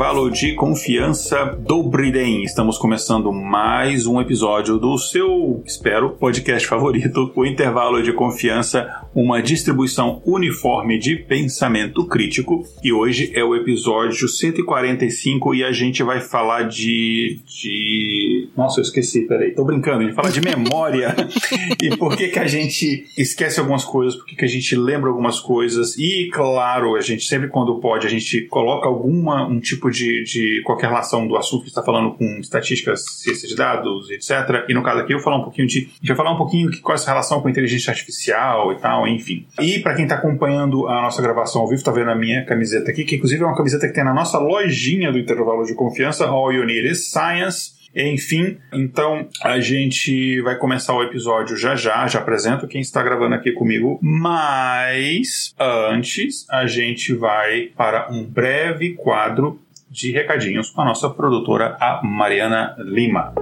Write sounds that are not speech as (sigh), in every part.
Intervalo de confiança do Briden. Estamos começando mais um episódio do seu, espero, podcast favorito, o intervalo de confiança, uma distribuição uniforme de pensamento crítico. E hoje é o episódio 145 e a gente vai falar de. de... Nossa, eu esqueci, peraí, tô brincando, a gente fala de memória (laughs) e por que, que a gente esquece algumas coisas, por que, que a gente lembra algumas coisas e, claro, a gente sempre quando pode, a gente coloca alguma um tipo de, de qualquer relação do assunto que está falando com estatísticas, ciência de dados, etc. E no caso aqui eu vou falar um pouquinho de, a gente vai falar um pouquinho que qual é essa relação com inteligência artificial e tal, enfim. E para quem está acompanhando a nossa gravação ao vivo, tá vendo a minha camiseta aqui, que inclusive é uma camiseta que tem na nossa lojinha do intervalo de confiança, All You Need is Science. Enfim, então a gente vai começar o episódio já já, já apresento quem está gravando aqui comigo, mas antes a gente vai para um breve quadro de recadinhos com a nossa produtora, a Mariana Lima.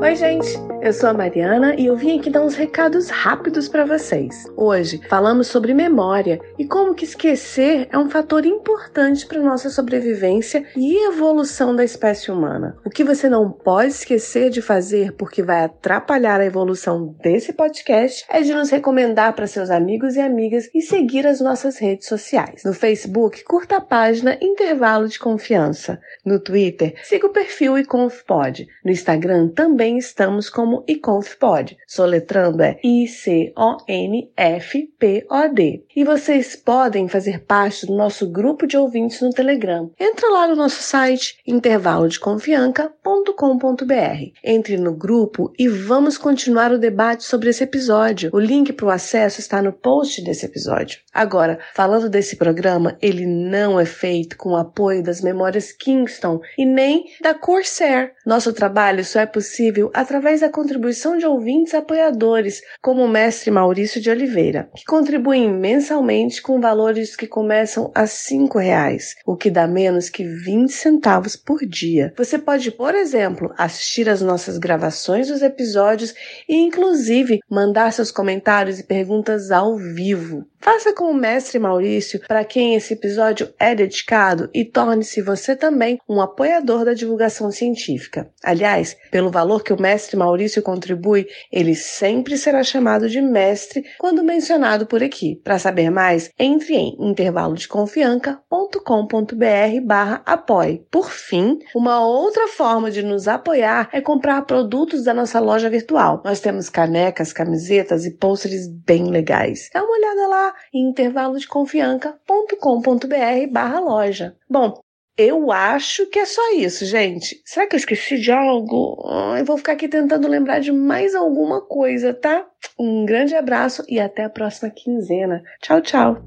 Oi, gente! Eu sou a Mariana e eu vim aqui dar uns recados rápidos para vocês. Hoje falamos sobre memória e como que esquecer é um fator importante para nossa sobrevivência e evolução da espécie humana. O que você não pode esquecer de fazer porque vai atrapalhar a evolução desse podcast é de nos recomendar para seus amigos e amigas e seguir as nossas redes sociais. No Facebook, curta a página Intervalo de Confiança. No Twitter, siga o perfil iconfpod. No Instagram também estamos com como iConfPod. Soletrando é I-C-O-N-F-P-O-D. E vocês podem fazer parte do nosso grupo de ouvintes no Telegram. Entra lá no nosso site intervalodeconfianca.com.br. Entre no grupo e vamos continuar o debate sobre esse episódio. O link para o acesso está no post desse episódio. Agora, falando desse programa, ele não é feito com o apoio das memórias Kingston e nem da Corsair. Nosso trabalho só é possível através da contribuição de ouvintes apoiadores, como o mestre Maurício de Oliveira, que contribuem mensalmente com valores que começam a cinco reais, o que dá menos que 20 centavos por dia. Você pode, por exemplo, assistir às nossas gravações dos episódios e, inclusive, mandar seus comentários e perguntas ao vivo. Faça com o mestre Maurício, para quem esse episódio é dedicado, e torne-se você também um apoiador da divulgação científica. Aliás, pelo valor que o mestre Maurício contribui, ele sempre será chamado de mestre quando mencionado por aqui. Para saber mais, entre em intervalodeconfianca.com.br barra apoie. Por fim, uma outra forma de nos apoiar é comprar produtos da nossa loja virtual. Nós temos canecas, camisetas e pôsteres bem legais. Dá uma olhada lá em intervalodeconfianca.com.br barra loja. Bom, eu acho que é só isso, gente. Será que eu esqueci de algo? Eu vou ficar aqui tentando lembrar de mais alguma coisa, tá? Um grande abraço e até a próxima quinzena. Tchau, tchau.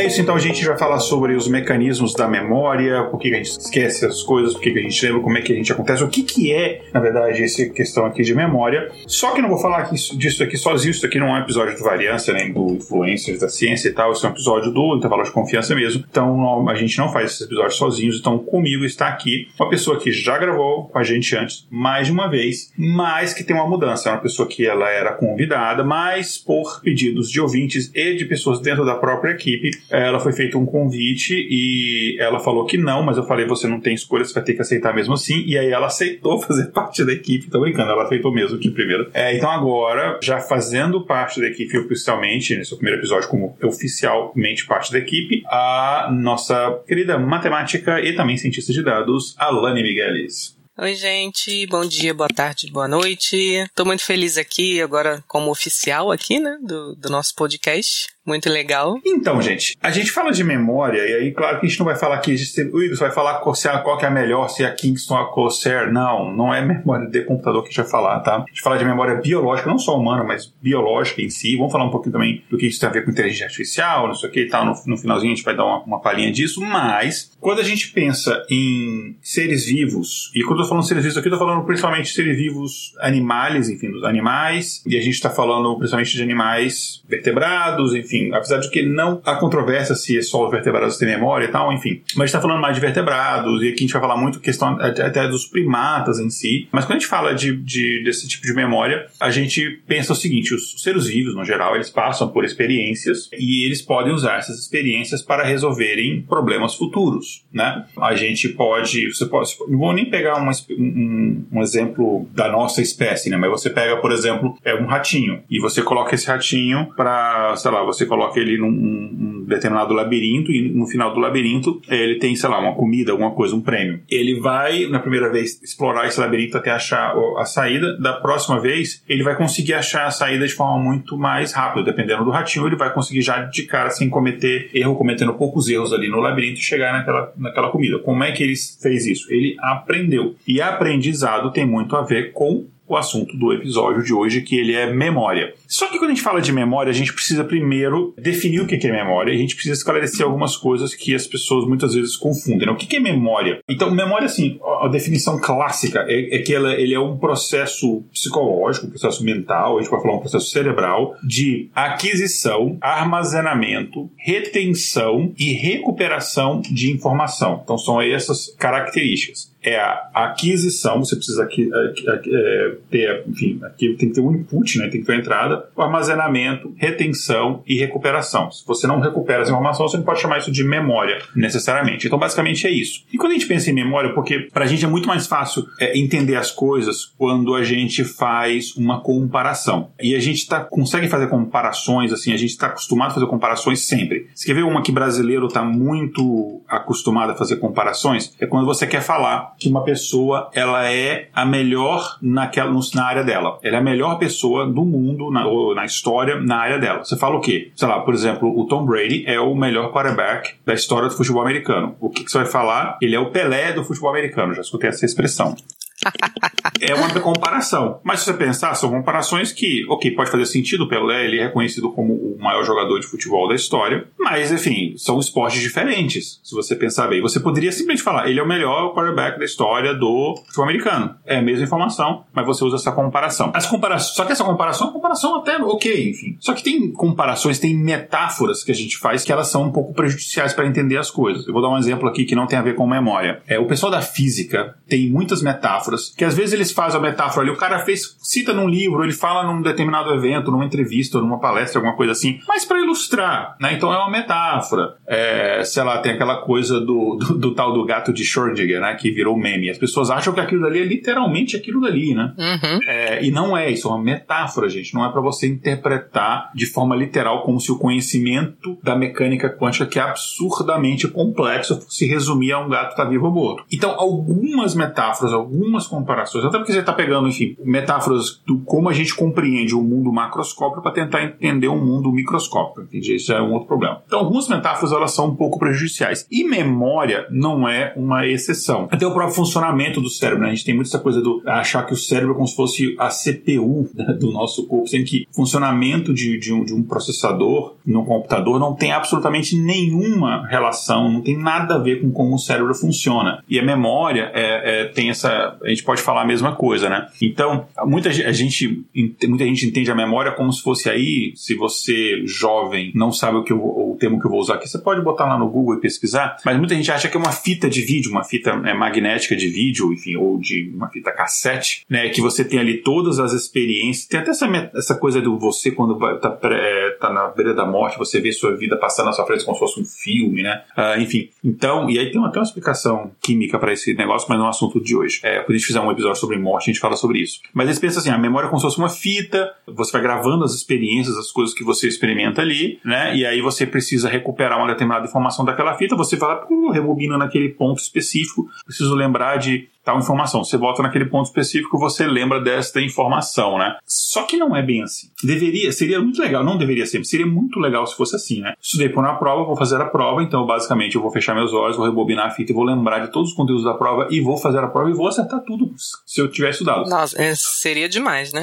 É isso, então a gente vai falar sobre os mecanismos da memória, por que a gente esquece as coisas, por que a gente lembra, como é que a gente acontece, o que, que é, na verdade, essa questão aqui de memória. Só que não vou falar disso aqui sozinho, isso aqui não é um episódio do Variância, nem do Influencers da Ciência e tal, isso é um episódio do Intervalo de Confiança mesmo. Então a gente não faz esses episódios sozinhos, então comigo está aqui uma pessoa que já gravou com a gente antes, mais de uma vez, mas que tem uma mudança. É uma pessoa que ela era convidada, mas por pedidos de ouvintes e de pessoas dentro da própria equipe, ela foi feito um convite e ela falou que não, mas eu falei, você não tem escolha, você vai ter que aceitar mesmo assim. E aí ela aceitou (laughs) fazer parte da equipe, tô brincando, ela aceitou mesmo que primeiro. É, então agora, já fazendo parte da equipe oficialmente, nesse primeiro episódio como oficialmente parte da equipe, a nossa querida matemática e também cientista de dados, Alane Migueles. Oi, gente. Bom dia, boa tarde, boa noite. Tô muito feliz aqui, agora como oficial aqui, né, do, do nosso podcast. Muito legal. Então, gente, a gente fala de memória, e aí, claro que a gente não vai falar aqui, o Igor vai falar Corsair, qual que é a melhor, se é a Kingston ou a Corsair. Não, não é memória de computador que a gente vai falar, tá? A gente fala de memória biológica, não só humana, mas biológica em si. Vamos falar um pouquinho também do que isso tem a ver com inteligência artificial, não sei o que e tal. No, no finalzinho a gente vai dar uma, uma palhinha disso, mas quando a gente pensa em seres vivos, e quando eu tô falando seres vivos aqui, eu tô falando principalmente de seres vivos animais, enfim, dos animais, e a gente está falando principalmente de animais vertebrados, enfim, apesar de que não há controvérsia se é só os vertebrados têm memória e tal, enfim, mas a gente está falando mais de vertebrados, e aqui a gente vai falar muito questão até dos primatas em si, mas quando a gente fala de, de desse tipo de memória, a gente pensa o seguinte, os seres vivos, no geral, eles passam por experiências e eles podem usar essas experiências para resolverem problemas futuros, né? A gente pode, você pode, não vou nem pegar um, um, um exemplo da nossa espécie, né? Mas você pega, por exemplo, é um ratinho e você coloca esse ratinho para, sei lá, você coloca ele num um determinado labirinto e no final do labirinto ele tem, sei lá, uma comida, alguma coisa, um prêmio. Ele vai, na primeira vez, explorar esse labirinto até achar a saída. Da próxima vez, ele vai conseguir achar a saída de forma muito mais rápida. Dependendo do ratinho, ele vai conseguir já de cara, sem cometer erro, cometendo poucos erros ali no labirinto e chegar naquela, naquela comida. Como é que ele fez isso? Ele aprendeu. E aprendizado tem muito a ver com o assunto do episódio de hoje, que ele é memória. Só que quando a gente fala de memória, a gente precisa primeiro definir o que é memória, e a gente precisa esclarecer algumas coisas que as pessoas muitas vezes confundem. Né? O que é memória? Então, memória, assim, a definição clássica é, é que ela, ele é um processo psicológico, um processo mental, a gente pode falar um processo cerebral, de aquisição, armazenamento, retenção e recuperação de informação. Então, são essas características é a aquisição, você precisa aqui, é, ter, enfim, aqui tem que ter um input, né, tem que ter uma entrada, o armazenamento, retenção e recuperação. Se você não recupera essa informação, você não pode chamar isso de memória, necessariamente. Então, basicamente é isso. E quando a gente pensa em memória, porque para a gente é muito mais fácil é, entender as coisas quando a gente faz uma comparação. E a gente tá, consegue fazer comparações, assim, a gente está acostumado a fazer comparações sempre. Você quer ver uma que brasileiro está muito acostumado a fazer comparações? É quando você quer falar que uma pessoa ela é a melhor naquela, na área dela. Ela é a melhor pessoa do mundo, na, ou na história, na área dela. Você fala o quê? Sei lá, por exemplo, o Tom Brady é o melhor quarterback da história do futebol americano. O que, que você vai falar? Ele é o Pelé do futebol americano. Já escutei essa expressão. É uma comparação. Mas se você pensar, são comparações que, ok, pode fazer sentido. O Pelé ele é reconhecido como o maior jogador de futebol da história, mas, enfim, são esportes diferentes. Se você pensar bem, você poderia simplesmente falar, ele é o melhor quarterback da história do futebol americano. É a mesma informação, mas você usa essa comparação. As comparações, só que essa comparação é uma comparação até ok, enfim. Só que tem comparações, tem metáforas que a gente faz que elas são um pouco prejudiciais para entender as coisas. Eu vou dar um exemplo aqui que não tem a ver com memória. É, o pessoal da física tem muitas metáforas que às vezes eles fazem a metáfora ali, o cara fez, cita num livro, ele fala num determinado evento, numa entrevista, numa palestra, alguma coisa assim, mas para ilustrar, né? Então é uma metáfora. É, sei lá, tem aquela coisa do, do, do, tal do gato de Schrödinger, né? Que virou meme. As pessoas acham que aquilo dali é literalmente aquilo dali, né? Uhum. É, e não é, isso é uma metáfora, gente. Não é para você interpretar de forma literal como se o conhecimento da mecânica quântica, que é absurdamente complexo, se resumir a um gato tá vivo ou morto. Então, algumas metáforas, algumas comparações, até porque você está pegando, enfim, metáforas do como a gente compreende o mundo macroscópico para tentar entender um mundo microscópico. Entende? Isso é um outro problema. Então, algumas metáforas elas são um pouco prejudiciais. E memória não é uma exceção. Até o próprio funcionamento do cérebro, né? A gente tem muito essa coisa do achar que o cérebro é como se fosse a CPU do nosso corpo, sendo que o funcionamento de, de, um, de um processador no computador não tem absolutamente nenhuma relação, não tem nada a ver com como o cérebro funciona. E a memória é, é, tem essa. A gente pode falar a mesma coisa, né? Então, muita gente, muita gente entende a memória como se fosse aí, se você, jovem, não sabe o, que eu, o termo que eu vou usar aqui, você pode botar lá no Google e pesquisar, mas muita gente acha que é uma fita de vídeo, uma fita é, magnética de vídeo, enfim, ou de uma fita cassete, né? Que você tem ali todas as experiências. Tem até essa, essa coisa do você, quando tá, tá na beira da morte, você vê sua vida passando na sua frente como se fosse um filme, né? Uh, enfim, então, e aí tem até uma explicação química para esse negócio, mas não é o assunto de hoje. É, quando a gente fizer um episódio sobre morte, a gente fala sobre isso. Mas eles pensam assim, a memória é como se fosse uma fita, você vai gravando as experiências, as coisas que você experimenta ali, né? E aí você precisa recuperar uma determinada informação daquela fita, você vai lá, rebobina naquele ponto específico, preciso lembrar de tal informação. Você volta naquele ponto específico, você lembra desta informação, né? Só que não é bem assim. Deveria, seria muito legal, não deveria ser, seria muito legal se fosse assim, né? Estudei por uma prova, vou fazer a prova, então basicamente eu vou fechar meus olhos, vou rebobinar a fita e vou lembrar de todos os conteúdos da prova e vou fazer a prova e vou acertar tudo se eu tiver estudado. Nossa, é, seria demais, né?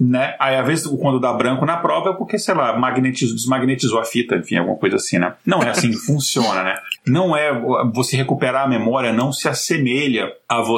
Né? Aí, às vezes, quando dá branco na prova é porque, sei lá, magnetizou, desmagnetizou a fita, enfim, alguma coisa assim, né? Não é assim que (laughs) funciona, né? Não é você recuperar a memória, não se assemelha a você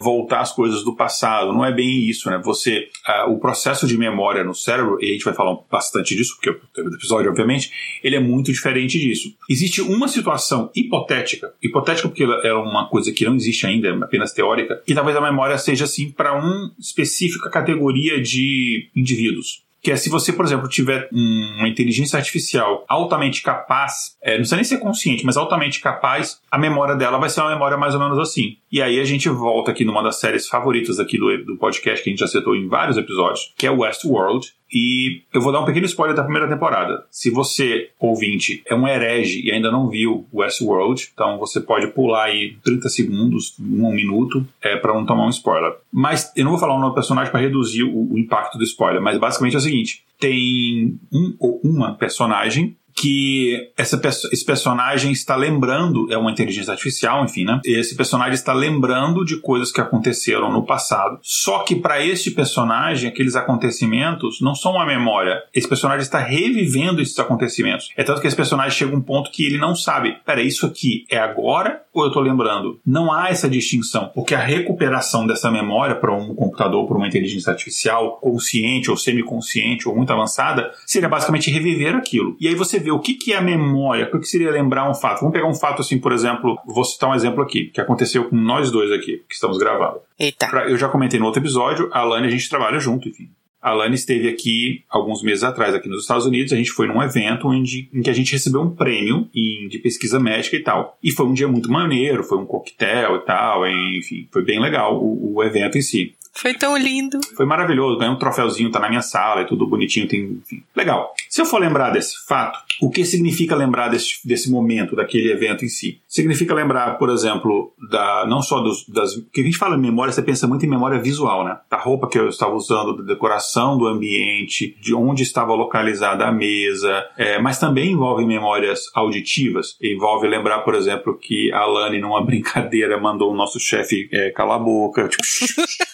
voltar às coisas do passado. Não é bem isso, né? Você, uh, o processo de memória no cérebro, e a gente vai falar bastante disso, porque o episódio, obviamente, ele é muito diferente disso. Existe uma situação hipotética, hipotética porque é uma coisa que não existe ainda, é apenas teórica, e talvez a memória seja assim para uma específica categoria de indivíduos que é se você, por exemplo, tiver uma inteligência artificial altamente capaz, é, não precisa nem ser consciente, mas altamente capaz, a memória dela vai ser uma memória mais ou menos assim. E aí a gente volta aqui numa das séries favoritas aqui do, do podcast, que a gente já citou em vários episódios, que é Westworld, e eu vou dar um pequeno spoiler da primeira temporada. Se você, ouvinte, é um herege e ainda não viu Westworld, então você pode pular aí 30 segundos, um minuto, é, para não tomar um spoiler. Mas eu não vou falar o nome do personagem para reduzir o, o impacto do spoiler, mas basicamente é o seguinte: tem um ou uma personagem que essa, esse personagem está lembrando, é uma inteligência artificial, enfim, né? Esse personagem está lembrando de coisas que aconteceram no passado. Só que para este personagem, aqueles acontecimentos não são uma memória. Esse personagem está revivendo esses acontecimentos. É tanto que esse personagem chega a um ponto que ele não sabe, pera, isso aqui é agora ou eu estou lembrando? Não há essa distinção, porque a recuperação dessa memória para um computador, para uma inteligência artificial consciente ou semiconsciente ou muito avançada, seria basicamente reviver aquilo. E aí você ver o que, que é a memória, o que seria lembrar um fato. Vamos pegar um fato assim, por exemplo, vou citar um exemplo aqui, que aconteceu com nós dois aqui, que estamos gravando. Eita. Eu já comentei no outro episódio, a Lani a gente trabalha junto, enfim. A Lani esteve aqui alguns meses atrás, aqui nos Estados Unidos. A gente foi num evento onde, em que a gente recebeu um prêmio em, de pesquisa médica e tal. E foi um dia muito maneiro, foi um coquetel e tal, enfim, foi bem legal o, o evento em si. Foi tão lindo. Foi maravilhoso. Ganhei um troféuzinho, tá na minha sala, é tudo bonitinho, tem, enfim. Legal. Se eu for lembrar desse fato, o que significa lembrar desse, desse momento, daquele evento em si? Significa lembrar, por exemplo, da, não só dos, das. Porque a gente fala em memória, você pensa muito em memória visual, né? Da roupa que eu estava usando, da decoração do ambiente, de onde estava localizada a mesa, é, mas também envolve memórias auditivas. Envolve lembrar, por exemplo, que a Lani, numa (laughs) brincadeira, mandou o nosso chefe é, calar a boca. Tipo, (laughs)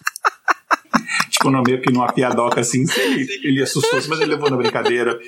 no meio que numa piadoca assim, ele, ele assustou-se, mas ele levou na brincadeira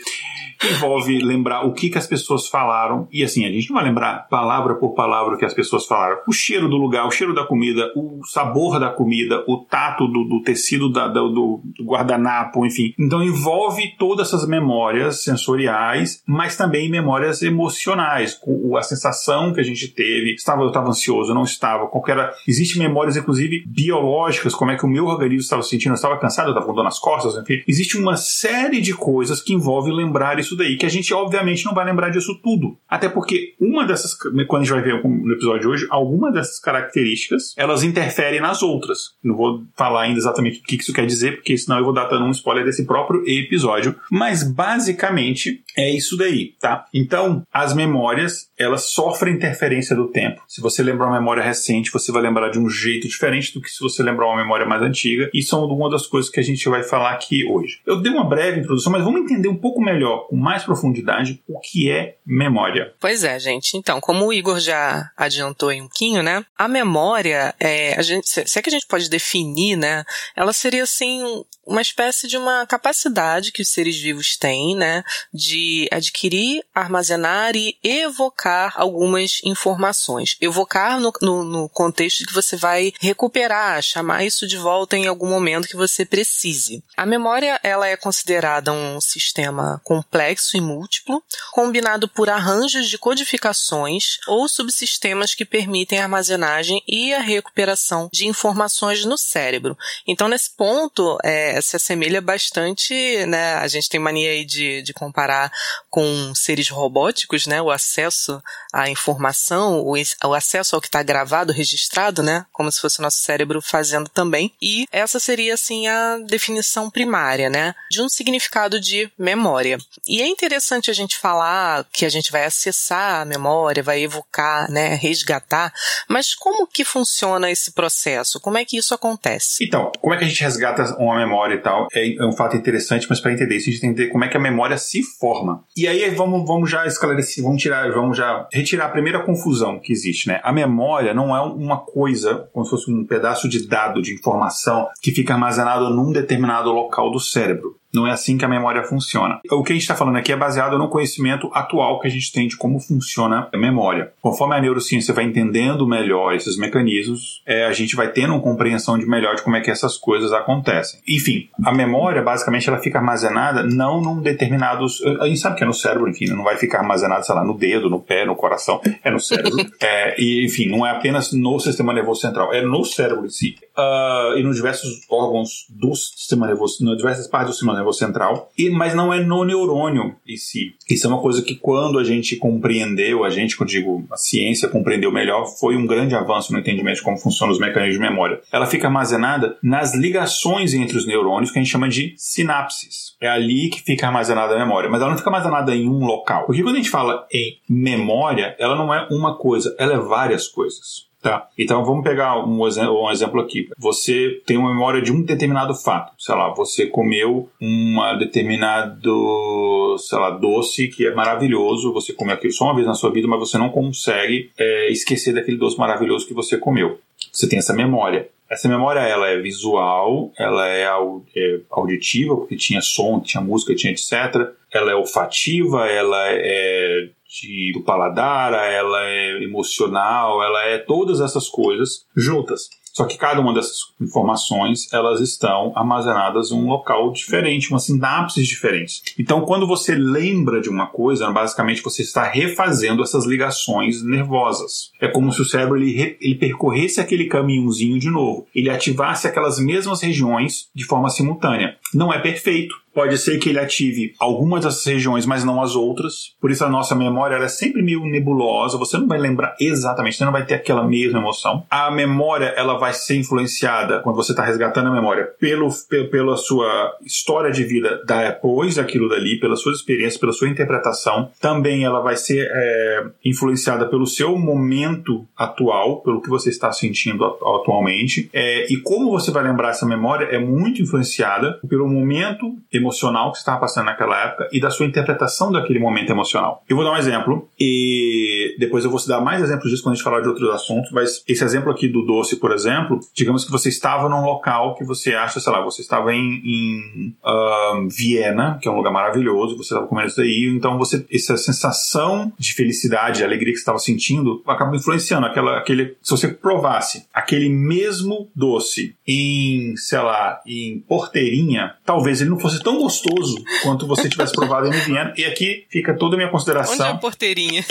envolve lembrar o que, que as pessoas falaram. E assim, a gente não vai lembrar palavra por palavra o que as pessoas falaram. O cheiro do lugar, o cheiro da comida, o sabor da comida, o tato do, do tecido da, do, do guardanapo, enfim. Então envolve todas essas memórias sensoriais, mas também memórias emocionais. A sensação que a gente teve, estava, eu estava ansioso, não estava, qualquer. Existem memórias, inclusive, biológicas, como é que o meu organismo estava se sentindo, estava cansado, eu estava com dor nas costas, enfim. Existe uma série de coisas que envolve lembrar isso daí, que a gente obviamente não vai lembrar disso tudo. Até porque uma dessas, quando a gente vai ver no episódio de hoje, alguma dessas características, elas interferem nas outras. Não vou falar ainda exatamente o que isso quer dizer, porque senão eu vou dar um spoiler desse próprio episódio. Mas basicamente é isso daí, tá? Então, as memórias, elas sofrem interferência do tempo. Se você lembrar uma memória recente, você vai lembrar de um jeito diferente do que se você lembrar uma memória mais antiga. E são uma das coisas que a gente vai falar aqui hoje. Eu dei uma breve introdução, mas vamos entender um pouco melhor, com mais profundidade, o que é memória. Pois é, gente. Então, como o Igor já adiantou aí um pouquinho, né? A memória, é, a gente, se é que a gente pode definir, né? Ela seria assim uma espécie de uma capacidade que os seres vivos têm, né, de adquirir, armazenar e evocar algumas informações. Evocar no, no, no, contexto que você vai recuperar, chamar isso de volta em algum momento que você precise. A memória, ela é considerada um sistema complexo e múltiplo, combinado por arranjos de codificações ou subsistemas que permitem a armazenagem e a recuperação de informações no cérebro. Então, nesse ponto, é, se assemelha bastante, né? A gente tem mania aí de, de comparar com seres robóticos, né? O acesso à informação, o, o acesso ao que está gravado, registrado, né? Como se fosse o nosso cérebro fazendo também. E essa seria, assim, a definição primária, né? De um significado de memória. E é interessante a gente falar que a gente vai acessar a memória, vai evocar, né? Resgatar. Mas como que funciona esse processo? Como é que isso acontece? Então, como é que a gente resgata uma memória e tal? É, é um fato interessante, mas para entender isso, a gente tem que entender como é que a memória se forma. E aí vamos, vamos já esclarecer, vamos tirar, vamos já retirar a primeira confusão que existe, né? A memória não é uma coisa, como se fosse um pedaço de dado, de informação, que fica armazenado num determinado local do cérebro. Não é assim que a memória funciona. O que a gente está falando aqui é baseado no conhecimento atual que a gente tem de como funciona a memória. Conforme a neurociência vai entendendo melhor esses mecanismos, é, a gente vai tendo uma compreensão de melhor de como é que essas coisas acontecem. Enfim, a memória, basicamente, ela fica armazenada não num determinado... A gente sabe que é no cérebro, enfim, não vai ficar armazenada, sei lá, no dedo, no pé, no coração, é no cérebro. (laughs) é, e, enfim, não é apenas no sistema nervoso central, é no cérebro em si. Uh, e nos diversos órgãos do sistema nervoso, nas diversas partes do sistema nervoso nervoso central, e, mas não é no neurônio em si. Isso é uma coisa que quando a gente compreendeu, a gente, eu digo, a ciência compreendeu melhor, foi um grande avanço no entendimento de como funcionam os mecanismos de memória. Ela fica armazenada nas ligações entre os neurônios, que a gente chama de sinapses. É ali que fica armazenada a memória, mas ela não fica armazenada em um local. Porque quando a gente fala em memória, ela não é uma coisa, ela é várias coisas. Tá. Então vamos pegar um, um, exemplo aqui. Você tem uma memória de um determinado fato. Sei lá, você comeu um determinado, sei lá, doce que é maravilhoso. Você comeu aquilo só uma vez na sua vida, mas você não consegue é, esquecer daquele doce maravilhoso que você comeu. Você tem essa memória. Essa memória ela é visual, ela é, é auditiva, porque tinha som, tinha música, tinha etc. Ela é olfativa, ela é de, do paladar, ela é emocional, ela é todas essas coisas juntas. Só que cada uma dessas informações, elas estão armazenadas em um local diferente, uma sinapses diferentes. Então, quando você lembra de uma coisa, basicamente você está refazendo essas ligações nervosas. É como se o cérebro ele, ele percorresse aquele caminhozinho de novo. Ele ativasse aquelas mesmas regiões de forma simultânea. Não é perfeito, Pode ser que ele ative algumas dessas regiões, mas não as outras. Por isso a nossa memória é sempre meio nebulosa. Você não vai lembrar exatamente, você não vai ter aquela mesma emoção. A memória ela vai ser influenciada quando você está resgatando a memória pelo, pela sua história de vida depois daquilo dali, pelas suas experiências, pela sua interpretação. Também ela vai ser é, influenciada pelo seu momento atual, pelo que você está sentindo atualmente. É, e como você vai lembrar essa memória é muito influenciada pelo momento emocional que você estava passando naquela época e da sua interpretação daquele momento emocional. Eu vou dar um exemplo e depois eu vou dar mais exemplos disso quando a gente falar de outros assuntos, mas esse exemplo aqui do doce, por exemplo, digamos que você estava num local que você acha, sei lá, você estava em, em uh, Viena, que é um lugar maravilhoso, você estava comendo isso daí, então você, essa sensação de felicidade, de alegria que você estava sentindo, acaba influenciando aquela, aquele, se você provasse aquele mesmo doce em, sei lá, em Porteirinha, talvez ele não fosse tão tão gostoso quanto você tivesse provado em Viena. E aqui fica toda a minha consideração. Onde é a porteirinha?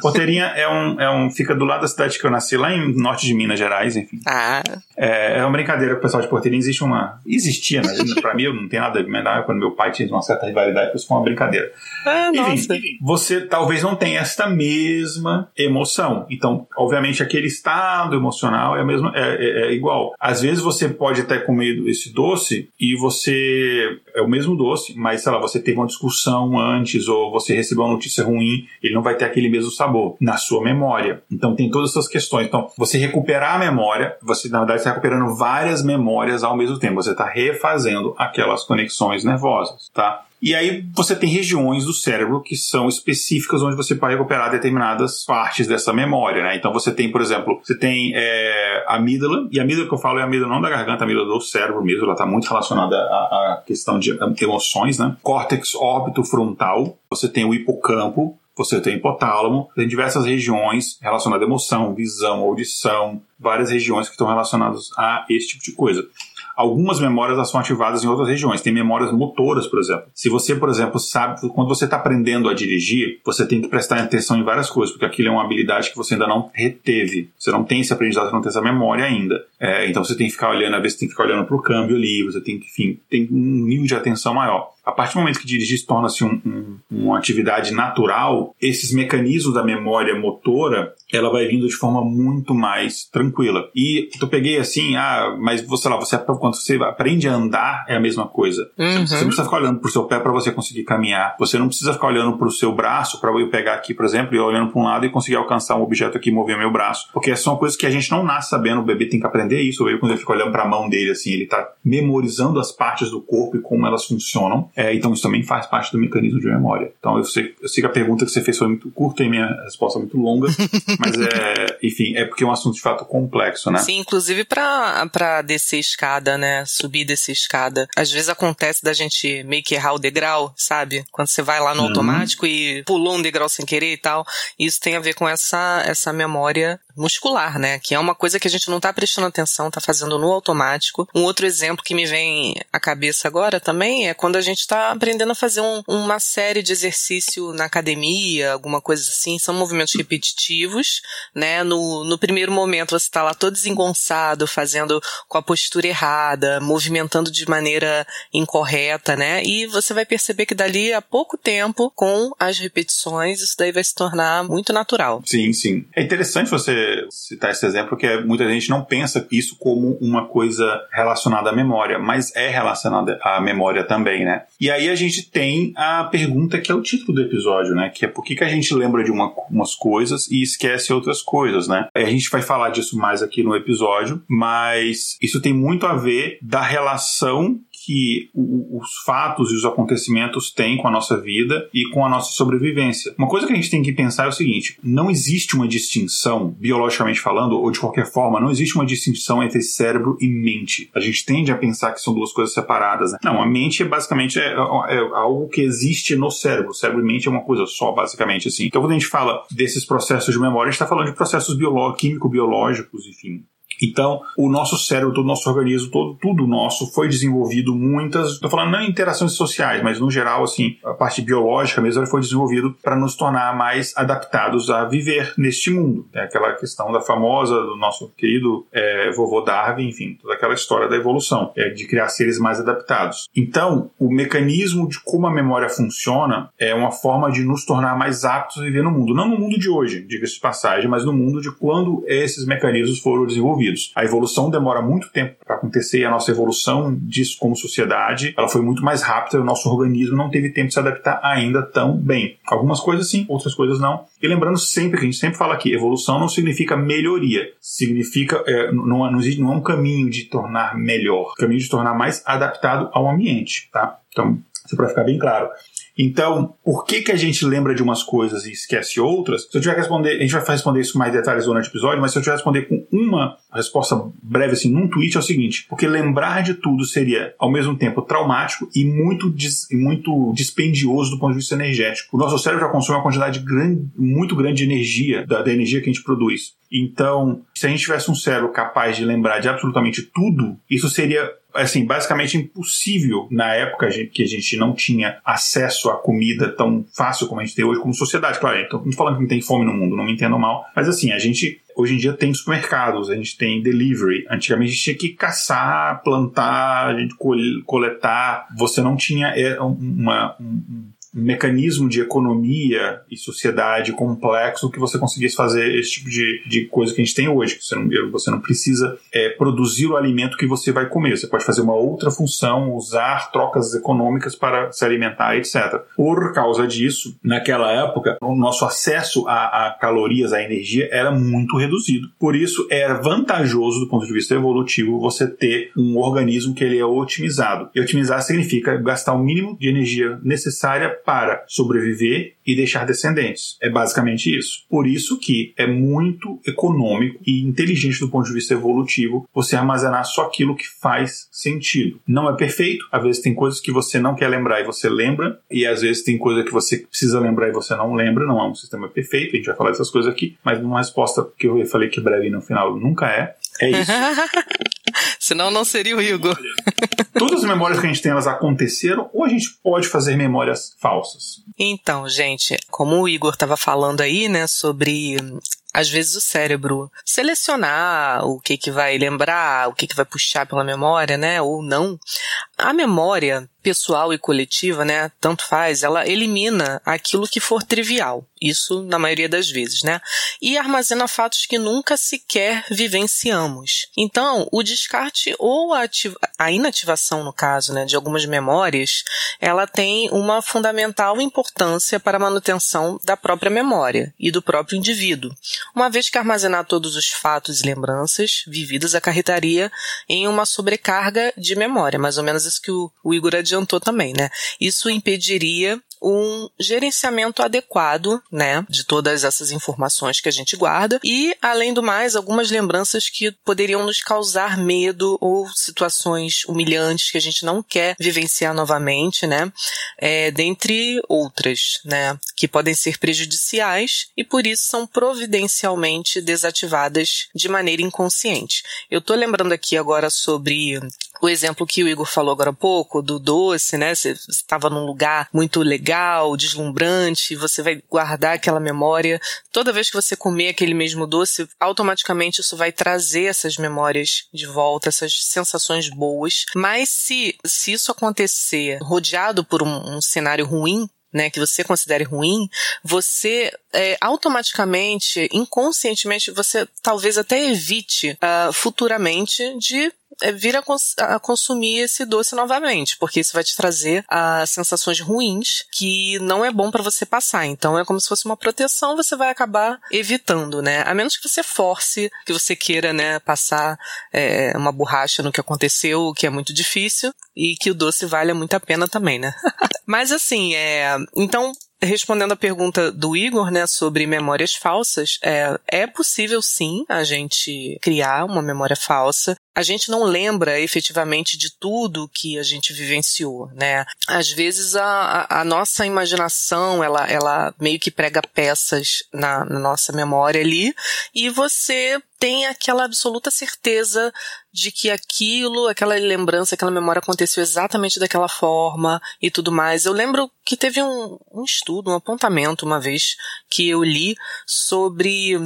Porteirinha é um, é um. fica do lado da cidade que eu nasci, lá em norte de Minas Gerais, enfim. Ah. É, é uma brincadeira com o pessoal de Porteirinha. Existe uma. Existia, né? (laughs) pra mim, eu não tenho nada a ver quando meu pai tinha uma certa rivalidade, isso foi uma brincadeira. Ah, enfim, nossa. você talvez não tenha esta mesma emoção. Então, obviamente, aquele estado emocional é, a mesma, é, é, é igual. Às vezes você pode até comer esse doce e você. É o mesmo doce, mas, sei lá, você teve uma discussão antes ou você recebeu uma notícia ruim, ele não vai ter aquele mesmo sabor na sua memória. Então tem todas essas questões. Então, você recuperar a memória, você na verdade está recuperando várias memórias ao mesmo tempo. Você está refazendo aquelas conexões nervosas, tá? E aí você tem regiões do cérebro que são específicas onde você pode recuperar determinadas partes dessa memória, né? Então você tem, por exemplo, você tem é, a amígdala, e a amígdala que eu falo é a amígdala não da garganta, a amígdala do cérebro mesmo, ela está muito relacionada à, à questão de emoções, né? Córtex órbito frontal, você tem o hipocampo, você tem hipotálamo, tem diversas regiões relacionadas à emoção, visão, audição, várias regiões que estão relacionadas a esse tipo de coisa. algumas memórias são ativadas em outras regiões. Tem memórias motoras, por exemplo. Se você, por exemplo, sabe, quando você está aprendendo a dirigir, você tem que prestar atenção em várias coisas, porque aquilo é uma habilidade que você ainda não reteve. Você não tem esse aprendizado, você não tem essa memória ainda. É, então você tem que ficar olhando, às vezes tem que ficar olhando para o câmbio ali, você tem que, enfim, tem um nível de atenção maior. A partir do momento que dirigir se torna-se um, um, uma atividade natural, esses mecanismos da memória motora, ela vai vindo de forma muito mais tranquila. E eu peguei assim, ah, mas você lá, você quando você aprende a andar é a mesma coisa. Uhum. Você não precisa ficar olhando pro seu pé para você conseguir caminhar. Você não precisa ficar olhando pro seu braço para eu pegar aqui, por exemplo, e olhando para um lado e conseguir alcançar um objeto aqui e mover meu braço. Porque são coisas que a gente não nasce sabendo, o bebê tem que aprender isso. Eu quando ele fica olhando para a mão dele assim, ele tá memorizando as partes do corpo e como elas funcionam. É, então isso também faz parte do mecanismo de memória. Então eu sei, eu sei que a pergunta que você fez foi muito curta e minha resposta é muito longa, (laughs) mas é, enfim, é porque é um assunto de fato complexo, né? Sim, inclusive para descer escada, né? Subir descer escada. Às vezes acontece da gente meio que errar o degrau, sabe? Quando você vai lá no uhum. automático e pulou um degrau sem querer e tal. Isso tem a ver com essa, essa memória muscular, né? Que é uma coisa que a gente não tá prestando atenção, tá fazendo no automático. Um outro exemplo que me vem à cabeça agora também é quando a gente tá aprendendo a fazer um, uma série de exercício na academia, alguma coisa assim. São movimentos repetitivos, né? No, no primeiro momento você tá lá todo desengonçado, fazendo com a postura errada, movimentando de maneira incorreta, né? E você vai perceber que dali a pouco tempo, com as repetições, isso daí vai se tornar muito natural. Sim, sim. É interessante você citar esse exemplo, porque muita gente não pensa isso como uma coisa relacionada à memória, mas é relacionada à memória também, né? E aí a gente tem a pergunta que é o título do episódio, né? Que é por que, que a gente lembra de uma, umas coisas e esquece outras coisas, né? A gente vai falar disso mais aqui no episódio, mas isso tem muito a ver da relação que o, os fatos e os acontecimentos têm com a nossa vida e com a nossa sobrevivência. Uma coisa que a gente tem que pensar é o seguinte: não existe uma distinção, biologicamente falando, ou de qualquer forma, não existe uma distinção entre cérebro e mente. A gente tende a pensar que são duas coisas separadas. Né? Não, a mente é basicamente é, é, algo que existe no cérebro. Cérebro e mente é uma coisa só, basicamente assim. Então, quando a gente fala desses processos de memória, a gente está falando de processos químico-biológicos, enfim, então, o nosso cérebro, todo o nosso organismo, todo, tudo nosso foi desenvolvido muitas, estou falando não em interações sociais, mas no geral, assim, a parte biológica mesmo foi desenvolvido para nos tornar mais adaptados a viver neste mundo. É aquela questão da famosa, do nosso querido é, vovô Darwin, enfim, toda aquela história da evolução, é, de criar seres mais adaptados. Então, o mecanismo de como a memória funciona é uma forma de nos tornar mais aptos a viver no mundo. Não no mundo de hoje, diga-se de passagem, mas no mundo de quando esses mecanismos foram desenvolvidos. A evolução demora muito tempo para acontecer e a nossa evolução disso como sociedade, ela foi muito mais rápida, o nosso organismo não teve tempo de se adaptar ainda tão bem. Algumas coisas sim, outras coisas não. E lembrando sempre que a gente sempre fala aqui, evolução não significa melhoria, significa é, não, não, existe, não é um caminho de tornar melhor, é um caminho de tornar mais adaptado ao ambiente, tá? Então, isso para ficar bem claro. Então, por que, que a gente lembra de umas coisas e esquece outras? Se eu tiver que responder, a gente vai responder isso com mais detalhes durante o episódio, mas se eu tiver que responder com uma resposta breve, assim, num tweet, é o seguinte: porque lembrar de tudo seria, ao mesmo tempo, traumático e muito, dis, muito dispendioso do ponto de vista energético. O nosso cérebro já consome uma quantidade grande, muito grande de energia, da, da energia que a gente produz. Então, se a gente tivesse um cérebro capaz de lembrar de absolutamente tudo, isso seria assim, basicamente impossível na época que a gente não tinha acesso a comida tão fácil como a gente tem hoje como sociedade. Claro, então, não falando que não tem fome no mundo, não me entendam mal, mas assim, a gente hoje em dia tem supermercados, a gente tem delivery. Antigamente a gente tinha que caçar, plantar, coletar. Você não tinha é, uma, um, mecanismo de economia e sociedade complexo que você conseguisse fazer esse tipo de, de coisa que a gente tem hoje. Você não, você não precisa é, produzir o alimento que você vai comer. Você pode fazer uma outra função, usar trocas econômicas para se alimentar, etc. Por causa disso, naquela época, o nosso acesso a, a calorias, a energia, era muito reduzido. Por isso, era vantajoso do ponto de vista evolutivo você ter um organismo que ele é otimizado. E otimizar significa gastar o mínimo de energia necessária para sobreviver e deixar descendentes. É basicamente isso. Por isso que é muito econômico e inteligente do ponto de vista evolutivo você armazenar só aquilo que faz sentido. Não é perfeito, às vezes tem coisas que você não quer lembrar e você lembra, e às vezes tem coisa que você precisa lembrar e você não lembra, não é um sistema perfeito, a gente vai falar dessas coisas aqui, mas uma resposta que eu falei que breve no final nunca é, é isso. (laughs) Senão não seria o Igor. Todas as memórias que a gente tem, elas aconteceram ou a gente pode fazer memórias falsas? Então, gente, como o Igor estava falando aí, né, sobre às vezes o cérebro selecionar o que que vai lembrar, o que que vai puxar pela memória, né, ou não. A memória pessoal e coletiva, né, tanto faz, ela elimina aquilo que for trivial. Isso na maioria das vezes, né? E armazena fatos que nunca sequer vivenciamos. Então, o descarte ou a, a inativação, no caso, né, de algumas memórias, ela tem uma fundamental importância para a manutenção da própria memória e do próprio indivíduo, uma vez que armazenar todos os fatos e lembranças vividas acarretaria em uma sobrecarga de memória, mais ou menos isso que o, o Igor adiantou também, né? Isso impediria um gerenciamento adequado, né, de todas essas informações que a gente guarda e, além do mais, algumas lembranças que poderiam nos causar medo ou situações humilhantes que a gente não quer vivenciar novamente, né, é, dentre outras, né, que podem ser prejudiciais e por isso são providencialmente desativadas de maneira inconsciente. Eu tô lembrando aqui agora sobre o exemplo que o Igor falou agora há pouco, do doce, né? Você estava num lugar muito legal, deslumbrante, você vai guardar aquela memória. Toda vez que você comer aquele mesmo doce, automaticamente isso vai trazer essas memórias de volta, essas sensações boas. Mas se, se isso acontecer rodeado por um, um cenário ruim, né, que você considere ruim, você é, automaticamente, inconscientemente, você talvez até evite uh, futuramente de vir a, cons a, consumir esse doce novamente, porque isso vai te trazer uh, sensações ruins que não é bom para você passar. Então é como se fosse uma proteção, você vai acabar evitando, né? A menos que você force, que você queira, né, passar é, uma borracha no que aconteceu, que é muito difícil, e que o doce valha muito a pena também, né? (laughs) Mas assim, é, então respondendo a pergunta do Igor, né, sobre memórias falsas, é, é possível sim a gente criar uma memória falsa a gente não lembra efetivamente de tudo que a gente vivenciou, né? Às vezes a, a nossa imaginação, ela, ela meio que prega peças na, na nossa memória ali e você tem aquela absoluta certeza de que aquilo, aquela lembrança, aquela memória aconteceu exatamente daquela forma e tudo mais. Eu lembro que teve um, um estudo, um apontamento uma vez que eu li sobre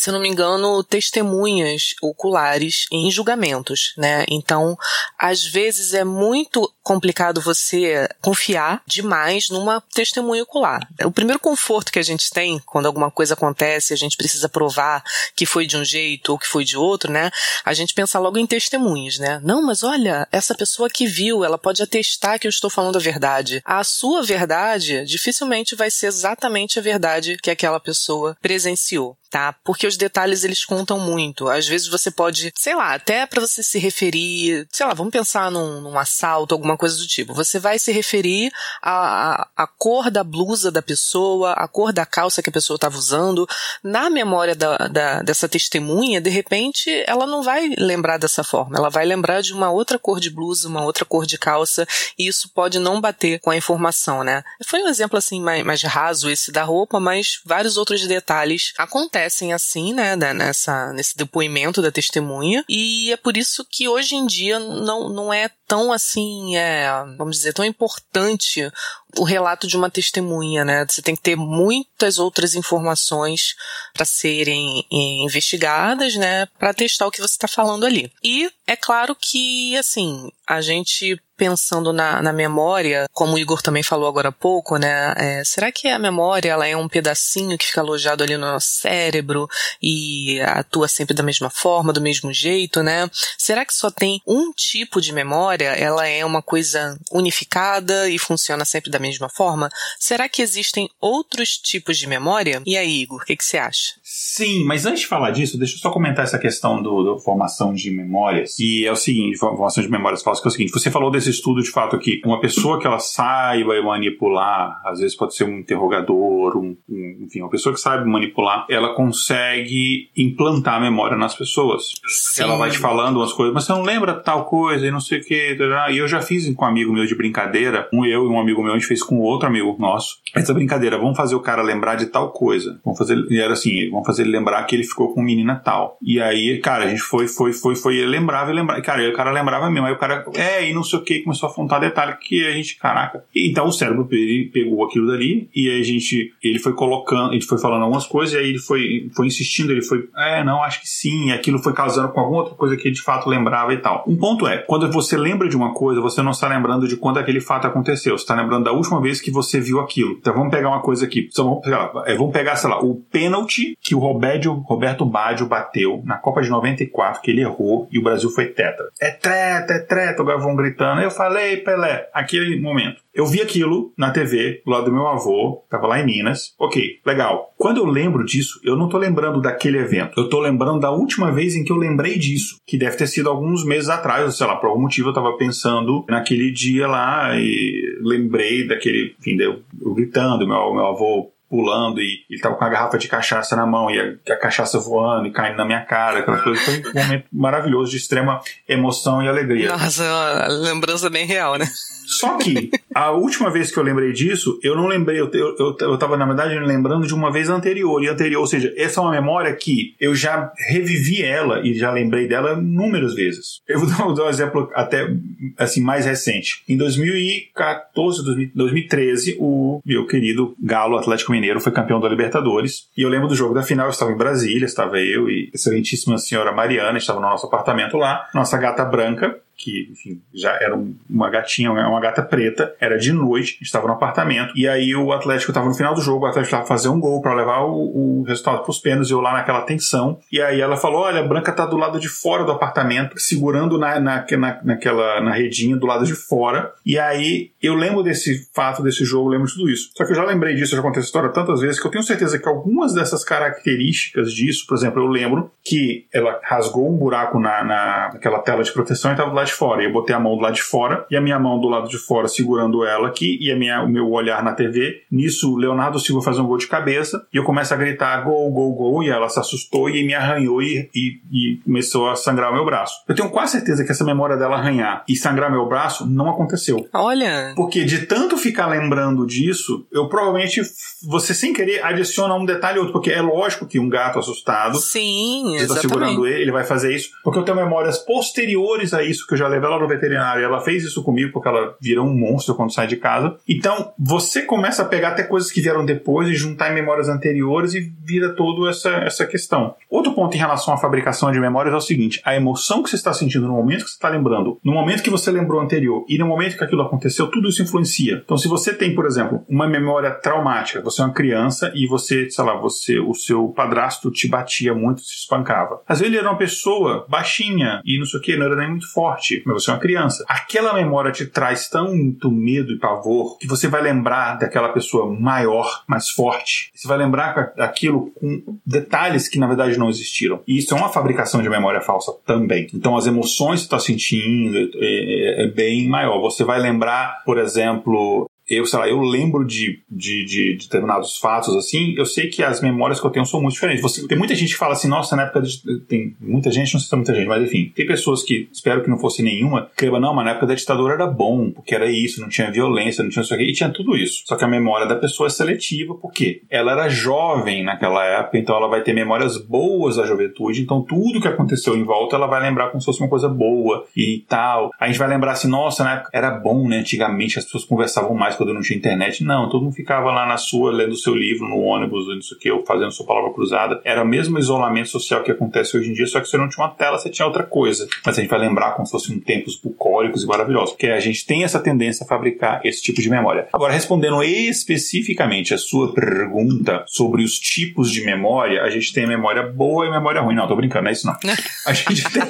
se não me engano, testemunhas oculares em julgamentos, né? Então, às vezes é muito complicado você confiar demais numa testemunha ocular. O primeiro conforto que a gente tem quando alguma coisa acontece, a gente precisa provar que foi de um jeito ou que foi de outro, né? A gente pensa logo em testemunhas, né? Não, mas olha, essa pessoa que viu, ela pode atestar que eu estou falando a verdade. A sua verdade dificilmente vai ser exatamente a verdade que aquela pessoa presenciou tá? Porque os detalhes eles contam muito. Às vezes você pode, sei lá, até para você se referir, sei lá, vamos pensar num, num, assalto, alguma coisa do tipo. Você vai se referir à, à, cor da blusa da pessoa, à cor da calça que a pessoa estava usando. Na memória da, da, dessa testemunha, de repente, ela não vai lembrar dessa forma. Ela vai lembrar de uma outra cor de blusa, uma outra cor de calça, e isso pode não bater com a informação, né? Foi um exemplo assim mais, mais raso esse da roupa, mas vários outros detalhes acontecem acontecem assim, né, nessa, nesse depoimento da testemunha, e é por isso que hoje em dia não, não é tão assim, é, vamos dizer, tão importante o relato de uma testemunha, né? Você tem que ter muitas outras informações para serem eh, investigadas, né? Para testar o que você está falando ali. E é claro que, assim, a gente pensando na, na memória, como o Igor também falou agora há pouco, né? É, será que a memória ela é um pedacinho que fica alojado ali no nosso cérebro e atua sempre da mesma forma, do mesmo jeito, né? Será que só tem um tipo de memória? Ela é uma coisa unificada e funciona sempre da mesma forma? Será que existem outros tipos de memória? E aí, Igor, o que, que você acha? Sim, mas antes de falar disso, deixa eu só comentar essa questão do, formação de memórias. E é o seguinte, formação de memórias que é o seguinte, você falou desse estudo de fato que uma pessoa que ela saiba manipular, às vezes pode ser um interrogador, um, um, enfim, uma pessoa que sabe manipular, ela consegue implantar a memória nas pessoas. Sim. Ela vai te falando umas coisas, mas você não lembra tal coisa e não sei o que. E eu já fiz com um amigo meu de brincadeira, um eu e um amigo meu, a gente fez com outro amigo nosso. Essa brincadeira, vamos fazer o cara lembrar de tal coisa. Vamos fazer, e era assim, vamos fazer ele lembrar que ele ficou com menina tal. E aí, cara, a gente foi, foi, foi, foi, ele lembrava e lembrava. Cara, aí o cara lembrava mesmo. Aí o cara, é, e não sei o que, começou a apontar detalhe que a gente, caraca. Então o cérebro pegou aquilo dali e a gente, ele foi colocando, ele foi falando algumas coisas e aí ele foi, foi insistindo, ele foi, é, não, acho que sim. E aquilo foi casando com alguma outra coisa que ele de fato lembrava e tal. Um ponto é, quando você lembra de uma coisa, você não está lembrando de quando aquele fato aconteceu. Você está lembrando da última vez que você viu aquilo. Então vamos pegar uma coisa aqui. Então, vamos, pegar, é, vamos pegar, sei lá, o pênalti que o Roberto, Roberto Baggio bateu na Copa de 94, que ele errou e o Brasil foi tetra. É treta, é treta, agora vão gritando. Eu falei, Pelé, aquele momento. Eu vi aquilo na TV, do lado do meu avô, tava lá em Minas. Ok, legal. Quando eu lembro disso, eu não tô lembrando daquele evento. Eu tô lembrando da última vez em que eu lembrei disso, que deve ter sido alguns meses atrás, sei lá, por algum motivo eu tava pensando naquele dia lá e lembrei daquele, enfim, eu, eu gritando, meu, meu avô pulando e ele tava com a garrafa de cachaça na mão e a, a, cachaça voando e caindo na minha cara, aquela coisa. Foi um momento maravilhoso de extrema emoção e alegria. Nossa, é uma lembrança bem real, né? Só que a última vez que eu lembrei disso, eu não lembrei, eu, eu, eu, eu tava na verdade lembrando de uma vez anterior e anterior, ou seja, essa é uma memória que eu já revivi ela e já lembrei dela inúmeras vezes. Eu vou dar, vou dar um exemplo até assim mais recente. Em 2014, 2013, o meu querido Galo Atlético Mineiro foi campeão da Libertadores. E eu lembro do jogo da final, eu estava em Brasília, estava eu e a excelentíssima senhora Mariana, estava no nosso apartamento lá, nossa gata branca que, enfim, já era uma gatinha, uma gata preta, era de noite, estava no apartamento, e aí o Atlético estava no final do jogo, o Atlético estava fazer um gol para levar o, o resultado para os pênaltis, eu lá naquela tensão, e aí ela falou, olha, a Branca tá do lado de fora do apartamento, segurando na, na, na, naquela, na redinha do lado de fora, e aí eu lembro desse fato, desse jogo, lembro de tudo isso. Só que eu já lembrei disso, eu já contei essa história tantas vezes, que eu tenho certeza que algumas dessas características disso, por exemplo, eu lembro que ela rasgou um buraco na, na, naquela tela de proteção e estava lado de fora. E eu botei a mão do lado de fora e a minha mão do lado de fora segurando ela aqui e a minha, o meu olhar na TV. Nisso, Leonardo Silva faz um gol de cabeça e eu começo a gritar gol, gol, gol. E ela se assustou e me arranhou e, e, e começou a sangrar o meu braço. Eu tenho quase certeza que essa memória dela arranhar e sangrar meu braço não aconteceu. Olha! Porque de tanto ficar lembrando disso, eu provavelmente, você sem querer, adiciona um detalhe outro. Porque é lógico que um gato assustado. Sim, você tá segurando ele, ele vai fazer isso. Porque eu tenho memórias posteriores a isso que eu já levei ela no veterinário. Ela fez isso comigo porque ela virou um monstro quando sai de casa. Então, você começa a pegar até coisas que vieram depois e juntar em memórias anteriores e vira toda essa, essa questão. Outro ponto em relação à fabricação de memórias é o seguinte: a emoção que você está sentindo no momento que você está lembrando, no momento que você lembrou anterior e no momento que aquilo aconteceu, tudo isso influencia. Então, se você tem, por exemplo, uma memória traumática, você é uma criança e você, sei lá, você, o seu padrasto te batia muito, te espancava. Às vezes ele era uma pessoa baixinha e não sei o que, não era nem muito forte, mas você é uma criança. Aquela memória te traz tanto medo e pavor que você vai lembrar daquela pessoa maior, mais forte. Você vai lembrar daquilo com detalhes que na verdade não existiram. E isso é uma fabricação de memória falsa também. Então as emoções que você está sentindo é, é, é bem maior. Você vai lembrar, por exemplo, eu, sei lá, eu lembro de, de, de, de, determinados fatos, assim, eu sei que as memórias que eu tenho são muito diferentes. Você, tem muita gente que fala assim, nossa, na época de, tem muita gente, não sei se é muita gente, mas enfim, tem pessoas que, espero que não fosse nenhuma, que não, mas na época da ditadura era bom, porque era isso, não tinha violência, não tinha isso aqui, e tinha tudo isso. Só que a memória da pessoa é seletiva, porque ela era jovem naquela época, então ela vai ter memórias boas da juventude, então tudo que aconteceu em volta ela vai lembrar como se fosse uma coisa boa e tal. A gente vai lembrar assim, nossa, na época era bom, né? Antigamente as pessoas conversavam mais quando não tinha internet. Não, todo mundo ficava lá na sua, lendo o seu livro, no ônibus, não sei o que, ou fazendo sua palavra cruzada. Era o mesmo isolamento social que acontece hoje em dia, só que você não tinha uma tela, você tinha outra coisa. Mas a gente vai lembrar como se fossem tempos bucólicos e maravilhosos, porque a gente tem essa tendência a fabricar esse tipo de memória. Agora, respondendo especificamente a sua pergunta sobre os tipos de memória, a gente tem memória boa e memória ruim. Não, tô brincando, não é isso não. (laughs) A gente tem.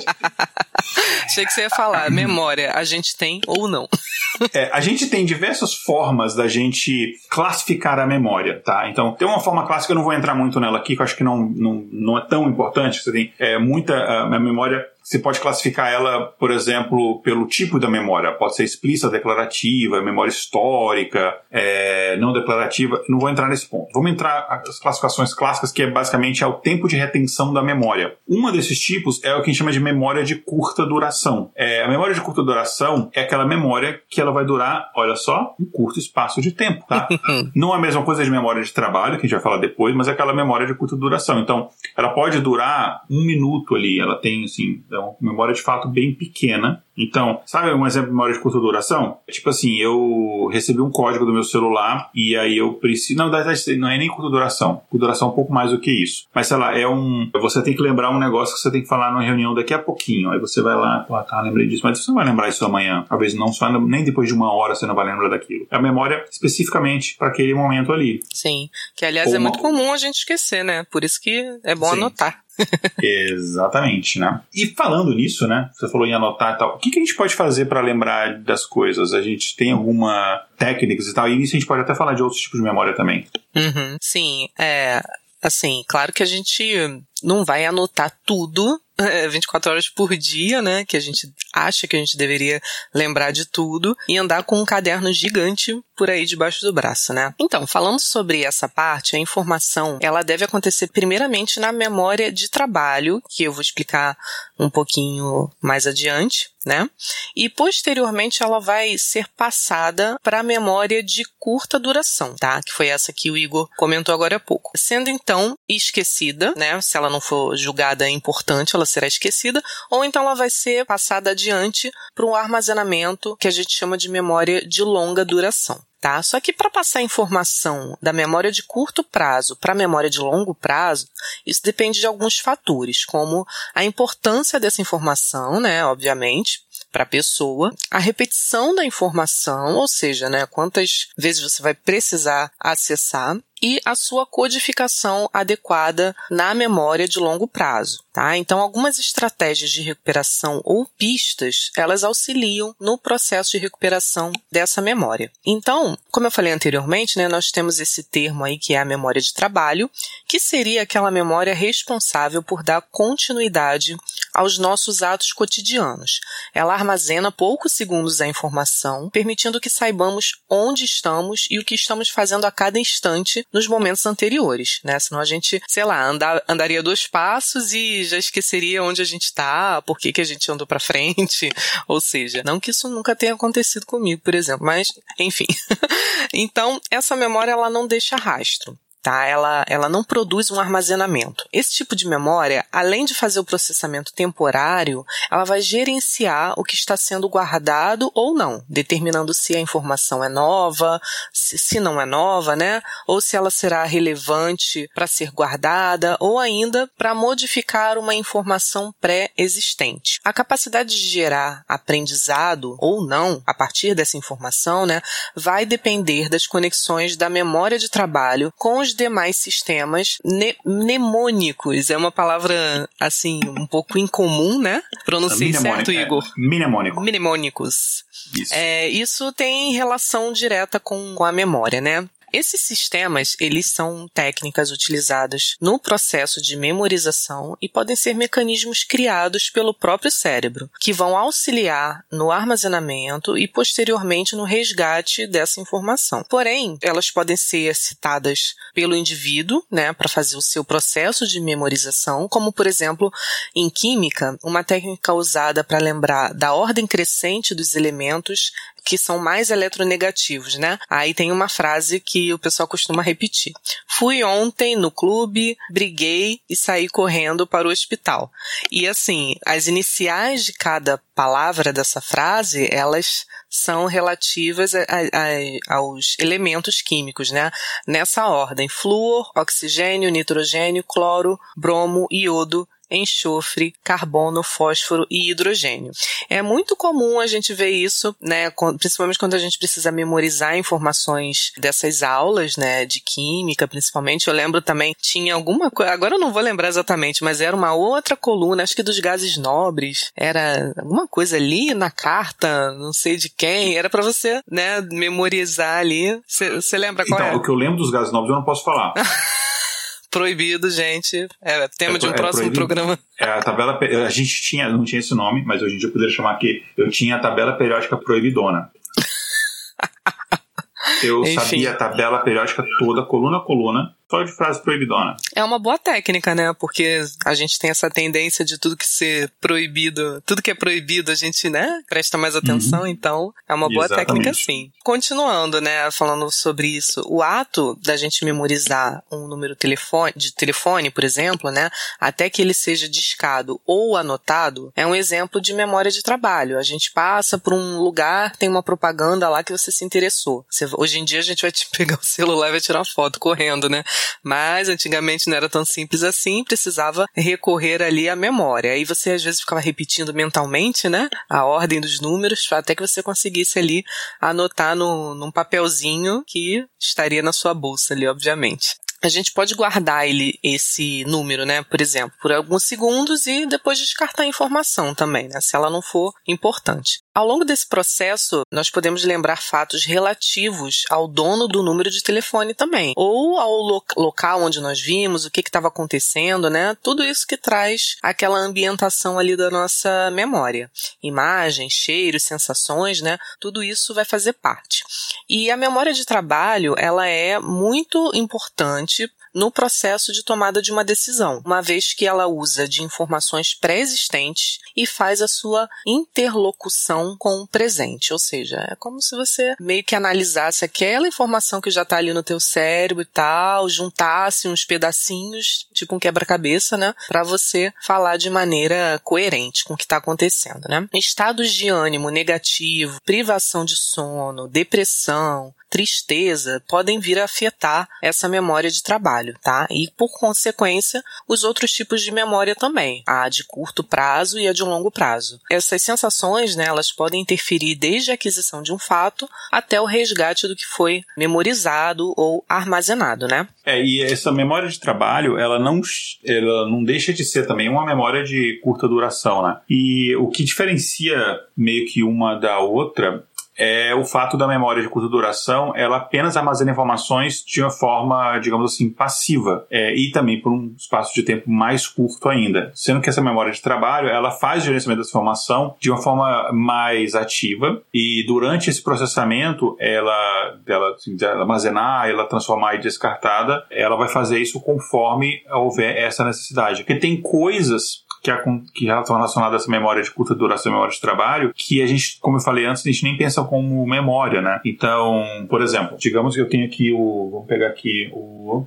Achei que você ia falar, memória, a gente tem ou não. É, a gente tem diversas formas da gente classificar a memória, tá? Então, tem uma forma clássica, eu não vou entrar muito nela aqui, que eu acho que não, não, não é tão importante. Você tem é, muita. A memória Você pode classificar ela, por exemplo, pelo tipo da memória. Pode ser explícita, declarativa, memória histórica, é, não declarativa. Não vou entrar nesse ponto. Vamos entrar as classificações clássicas, que é basicamente é o tempo de retenção da memória. Uma desses tipos é o que a gente chama de memória de curta duração. É, a memória de curta duração é aquela memória que ela vai durar, olha só, um curto espaço de tempo, tá? (laughs) não é a mesma coisa de memória de trabalho, que a gente vai falar depois, mas é aquela memória de curta duração. Então, ela pode durar um minuto ali, ela tem, assim, uma memória de fato bem pequena. Então, sabe um exemplo de memória de curta duração? É tipo assim, eu recebi um código do meu celular e aí eu preciso. Não, não é nem curta duração. Curta duração é um pouco mais do que isso. Mas sei lá, é um. Você tem que lembrar um negócio que você tem que falar numa reunião daqui a pouquinho. Aí você vai lá, pô, tá, lembrei disso. Mas você não vai lembrar isso amanhã. Talvez não, só nem depois de uma hora você não vai lembrar daquilo. É a memória especificamente para aquele momento ali. Sim. Que aliás Ou é muito comum a gente esquecer, né? Por isso que é bom Sim. anotar. (laughs) Exatamente, né? E falando nisso, né? Você falou em anotar e tal. O que, que a gente pode fazer para lembrar das coisas? A gente tem alguma técnicas e tal? E nisso a gente pode até falar de outros tipos de memória também. Uhum, sim, é. Assim, claro que a gente não vai anotar tudo 24 horas por dia, né? Que a gente acha que a gente deveria lembrar de tudo e andar com um caderno gigante por aí debaixo do braço, né? Então, falando sobre essa parte, a informação, ela deve acontecer primeiramente na memória de trabalho, que eu vou explicar um pouquinho mais adiante, né? E posteriormente ela vai ser passada para a memória de curta duração, tá? Que foi essa que o Igor comentou agora há pouco. Sendo então esquecida, né? Se ela não for julgada importante, ela será esquecida, ou então ela vai ser passada adiante para um armazenamento que a gente chama de memória de longa duração. Tá? Só que para passar informação da memória de curto prazo para a memória de longo prazo, isso depende de alguns fatores, como a importância dessa informação, né, obviamente, para a pessoa, a repetição da informação, ou seja, né, quantas vezes você vai precisar acessar, e a sua codificação adequada na memória de longo prazo. Tá? Então, algumas estratégias de recuperação ou pistas, elas auxiliam no processo de recuperação dessa memória. Então, como eu falei anteriormente, né, nós temos esse termo aí que é a memória de trabalho, que seria aquela memória responsável por dar continuidade aos nossos atos cotidianos. Ela armazena poucos segundos da informação, permitindo que saibamos onde estamos e o que estamos fazendo a cada instante nos momentos anteriores, né? Senão a gente, sei lá, andar, andaria dois passos e já esqueceria onde a gente está, por que, que a gente andou para frente. (laughs) Ou seja, não que isso nunca tenha acontecido comigo, por exemplo, mas enfim. (laughs) então, essa memória ela não deixa rastro tá? Ela, ela não produz um armazenamento. Esse tipo de memória, além de fazer o processamento temporário, ela vai gerenciar o que está sendo guardado ou não, determinando se a informação é nova, se, se não é nova, né? Ou se ela será relevante para ser guardada ou ainda para modificar uma informação pré-existente. A capacidade de gerar aprendizado ou não a partir dessa informação, né, vai depender das conexões da memória de trabalho com os os demais sistemas ne mnemônicos. É uma palavra, assim, um pouco incomum, né? Pronunciei certo, é, Igor? É, mnemônico. Mnemônicos. Isso. É, isso tem relação direta com, com a memória, né? Esses sistemas, eles são técnicas utilizadas no processo de memorização e podem ser mecanismos criados pelo próprio cérebro, que vão auxiliar no armazenamento e posteriormente no resgate dessa informação. Porém, elas podem ser citadas pelo indivíduo, né, para fazer o seu processo de memorização, como por exemplo, em química, uma técnica usada para lembrar da ordem crescente dos elementos que são mais eletronegativos, né? Aí tem uma frase que o pessoal costuma repetir. Fui ontem no clube, briguei e saí correndo para o hospital. E assim, as iniciais de cada palavra dessa frase, elas são relativas a, a, aos elementos químicos, né? Nessa ordem: flúor, oxigênio, nitrogênio, cloro, bromo, iodo, enxofre, carbono, fósforo e hidrogênio. É muito comum a gente ver isso, né, principalmente quando a gente precisa memorizar informações dessas aulas, né, de química, principalmente. Eu lembro também, tinha alguma coisa, agora eu não vou lembrar exatamente, mas era uma outra coluna, acho que dos gases nobres, era alguma coisa ali na carta, não sei de quem, era para você, né, memorizar ali. Você lembra qual então, é? o que eu lembro dos gases nobres eu não posso falar. (laughs) Proibido, gente. É tema é, de um é próximo proibido. programa. É a tabela. A gente tinha, não tinha esse nome, mas hoje em dia eu poderia chamar aqui. Eu tinha a tabela periódica proibidona. (laughs) Eu Enfim. sabia a tabela periódica toda, coluna a coluna, só de frase proibidona. É uma boa técnica, né? Porque a gente tem essa tendência de tudo que ser proibido, tudo que é proibido, a gente, né, presta mais atenção, uhum. então é uma boa Exatamente. técnica sim. Continuando, né, falando sobre isso, o ato da gente memorizar um número telefone, de telefone, por exemplo, né, até que ele seja discado ou anotado, é um exemplo de memória de trabalho. A gente passa por um lugar, tem uma propaganda lá que você se interessou. Você, hoje em dia a gente vai te (laughs) pegar o celular e vai tirar uma foto correndo, né? Mas antigamente não era tão simples assim, precisava recorrer ali à memória. Aí você às vezes ficava repetindo mentalmente, né? A ordem dos números, até que você conseguisse ali anotar no, num papelzinho que estaria na sua bolsa ali, obviamente a gente pode guardar ele, esse número, né, por exemplo, por alguns segundos e depois descartar a informação também, né, se ela não for importante. Ao longo desse processo, nós podemos lembrar fatos relativos ao dono do número de telefone também, ou ao lo local onde nós vimos, o que estava acontecendo, né? Tudo isso que traz aquela ambientação ali da nossa memória. Imagens, cheiros, sensações, né? Tudo isso vai fazer parte. E a memória de trabalho, ela é muito importante no processo de tomada de uma decisão, uma vez que ela usa de informações pré-existentes e faz a sua interlocução com o presente, ou seja, é como se você meio que analisasse aquela informação que já está ali no teu cérebro e tal, juntasse uns pedacinhos, tipo um quebra-cabeça, né, para você falar de maneira coerente com o que está acontecendo, né? Estados de ânimo negativo, privação de sono, depressão, tristeza podem vir a afetar essa memória de trabalho, tá? E por consequência, os outros tipos de memória também, a de curto prazo e a de longo prazo. Essas sensações, né, elas podem interferir desde a aquisição de um fato até o resgate do que foi memorizado ou armazenado, né? É, e essa memória de trabalho, ela não, ela não deixa de ser também uma memória de curta duração, né? E o que diferencia meio que uma da outra é o fato da memória de curta duração, ela apenas armazena informações de uma forma, digamos assim, passiva, é, e também por um espaço de tempo mais curto ainda. Sendo que essa memória de trabalho, ela faz o gerenciamento dessa informação de uma forma mais ativa, e durante esse processamento, ela, dela, assim, dela armazenar, ela transformar e descartada, ela vai fazer isso conforme houver essa necessidade. Porque tem coisas que, que estão relacionadas a essa memória de curta duração, memória de trabalho, que a gente, como eu falei antes, a gente nem pensa como memória, né? Então, por exemplo, digamos que eu tenho aqui o. Vamos pegar aqui o.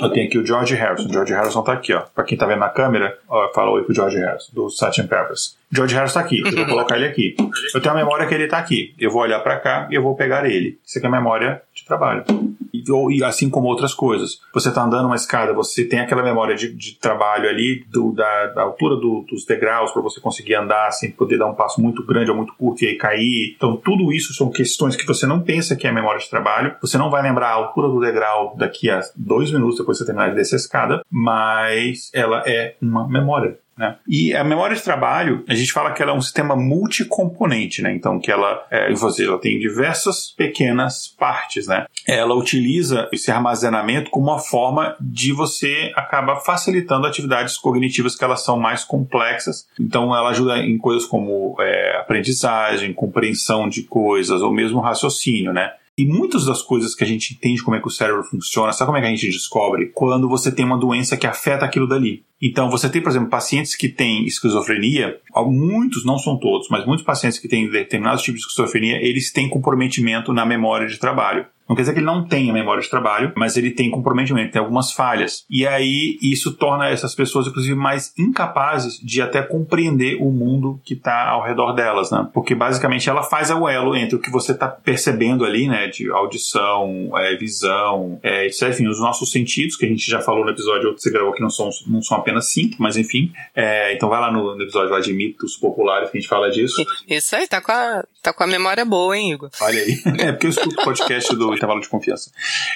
Eu tenho aqui o George Harrison. George Harrison tá aqui, ó. Pra quem tá vendo na câmera, fala oi pro George Harrison, do Sgt. Purpose. George Harrison tá aqui. Eu vou colocar ele aqui. Eu tenho a memória que ele tá aqui. Eu vou olhar para cá e eu vou pegar ele. Isso aqui é a memória trabalho. E, ou, e assim como outras coisas. Você tá andando uma escada, você tem aquela memória de, de trabalho ali, do, da, da altura do, dos degraus, para você conseguir andar sem poder dar um passo muito grande ou muito curto e aí cair. Então, tudo isso são questões que você não pensa que é memória de trabalho. Você não vai lembrar a altura do degrau daqui a dois minutos depois de você terminar de descer a escada, mas ela é uma memória. Né? E a memória de trabalho, a gente fala que ela é um sistema multicomponente, né? Então, que ela, é, você, ela tem diversas pequenas partes, né? Ela utiliza esse armazenamento como uma forma de você acabar facilitando atividades cognitivas que elas são mais complexas. Então, ela ajuda em coisas como é, aprendizagem, compreensão de coisas, ou mesmo raciocínio, né? E muitas das coisas que a gente entende como é que o cérebro funciona, sabe como é que a gente descobre? Quando você tem uma doença que afeta aquilo dali. Então, você tem, por exemplo, pacientes que têm esquizofrenia, muitos, não são todos, mas muitos pacientes que têm determinados tipos de esquizofrenia, eles têm comprometimento na memória de trabalho. Não quer dizer que ele não tenha memória de trabalho, mas ele tem comprometimento, tem algumas falhas. E aí isso torna essas pessoas, inclusive, mais incapazes de até compreender o mundo que está ao redor delas, né? Porque basicamente ela faz o elo entre o que você está percebendo ali, né? De audição, é, visão, é, etc. Enfim, os nossos sentidos, que a gente já falou no episódio que você gravou que não são, não são apenas cinco, mas enfim. É, então vai lá no, no, episódio lá de mitos populares que a gente fala disso. Isso aí, tá com a, tá com a memória boa, hein, Igor? Olha aí. (laughs) É porque eu escuto o podcast do intervalo de confiança.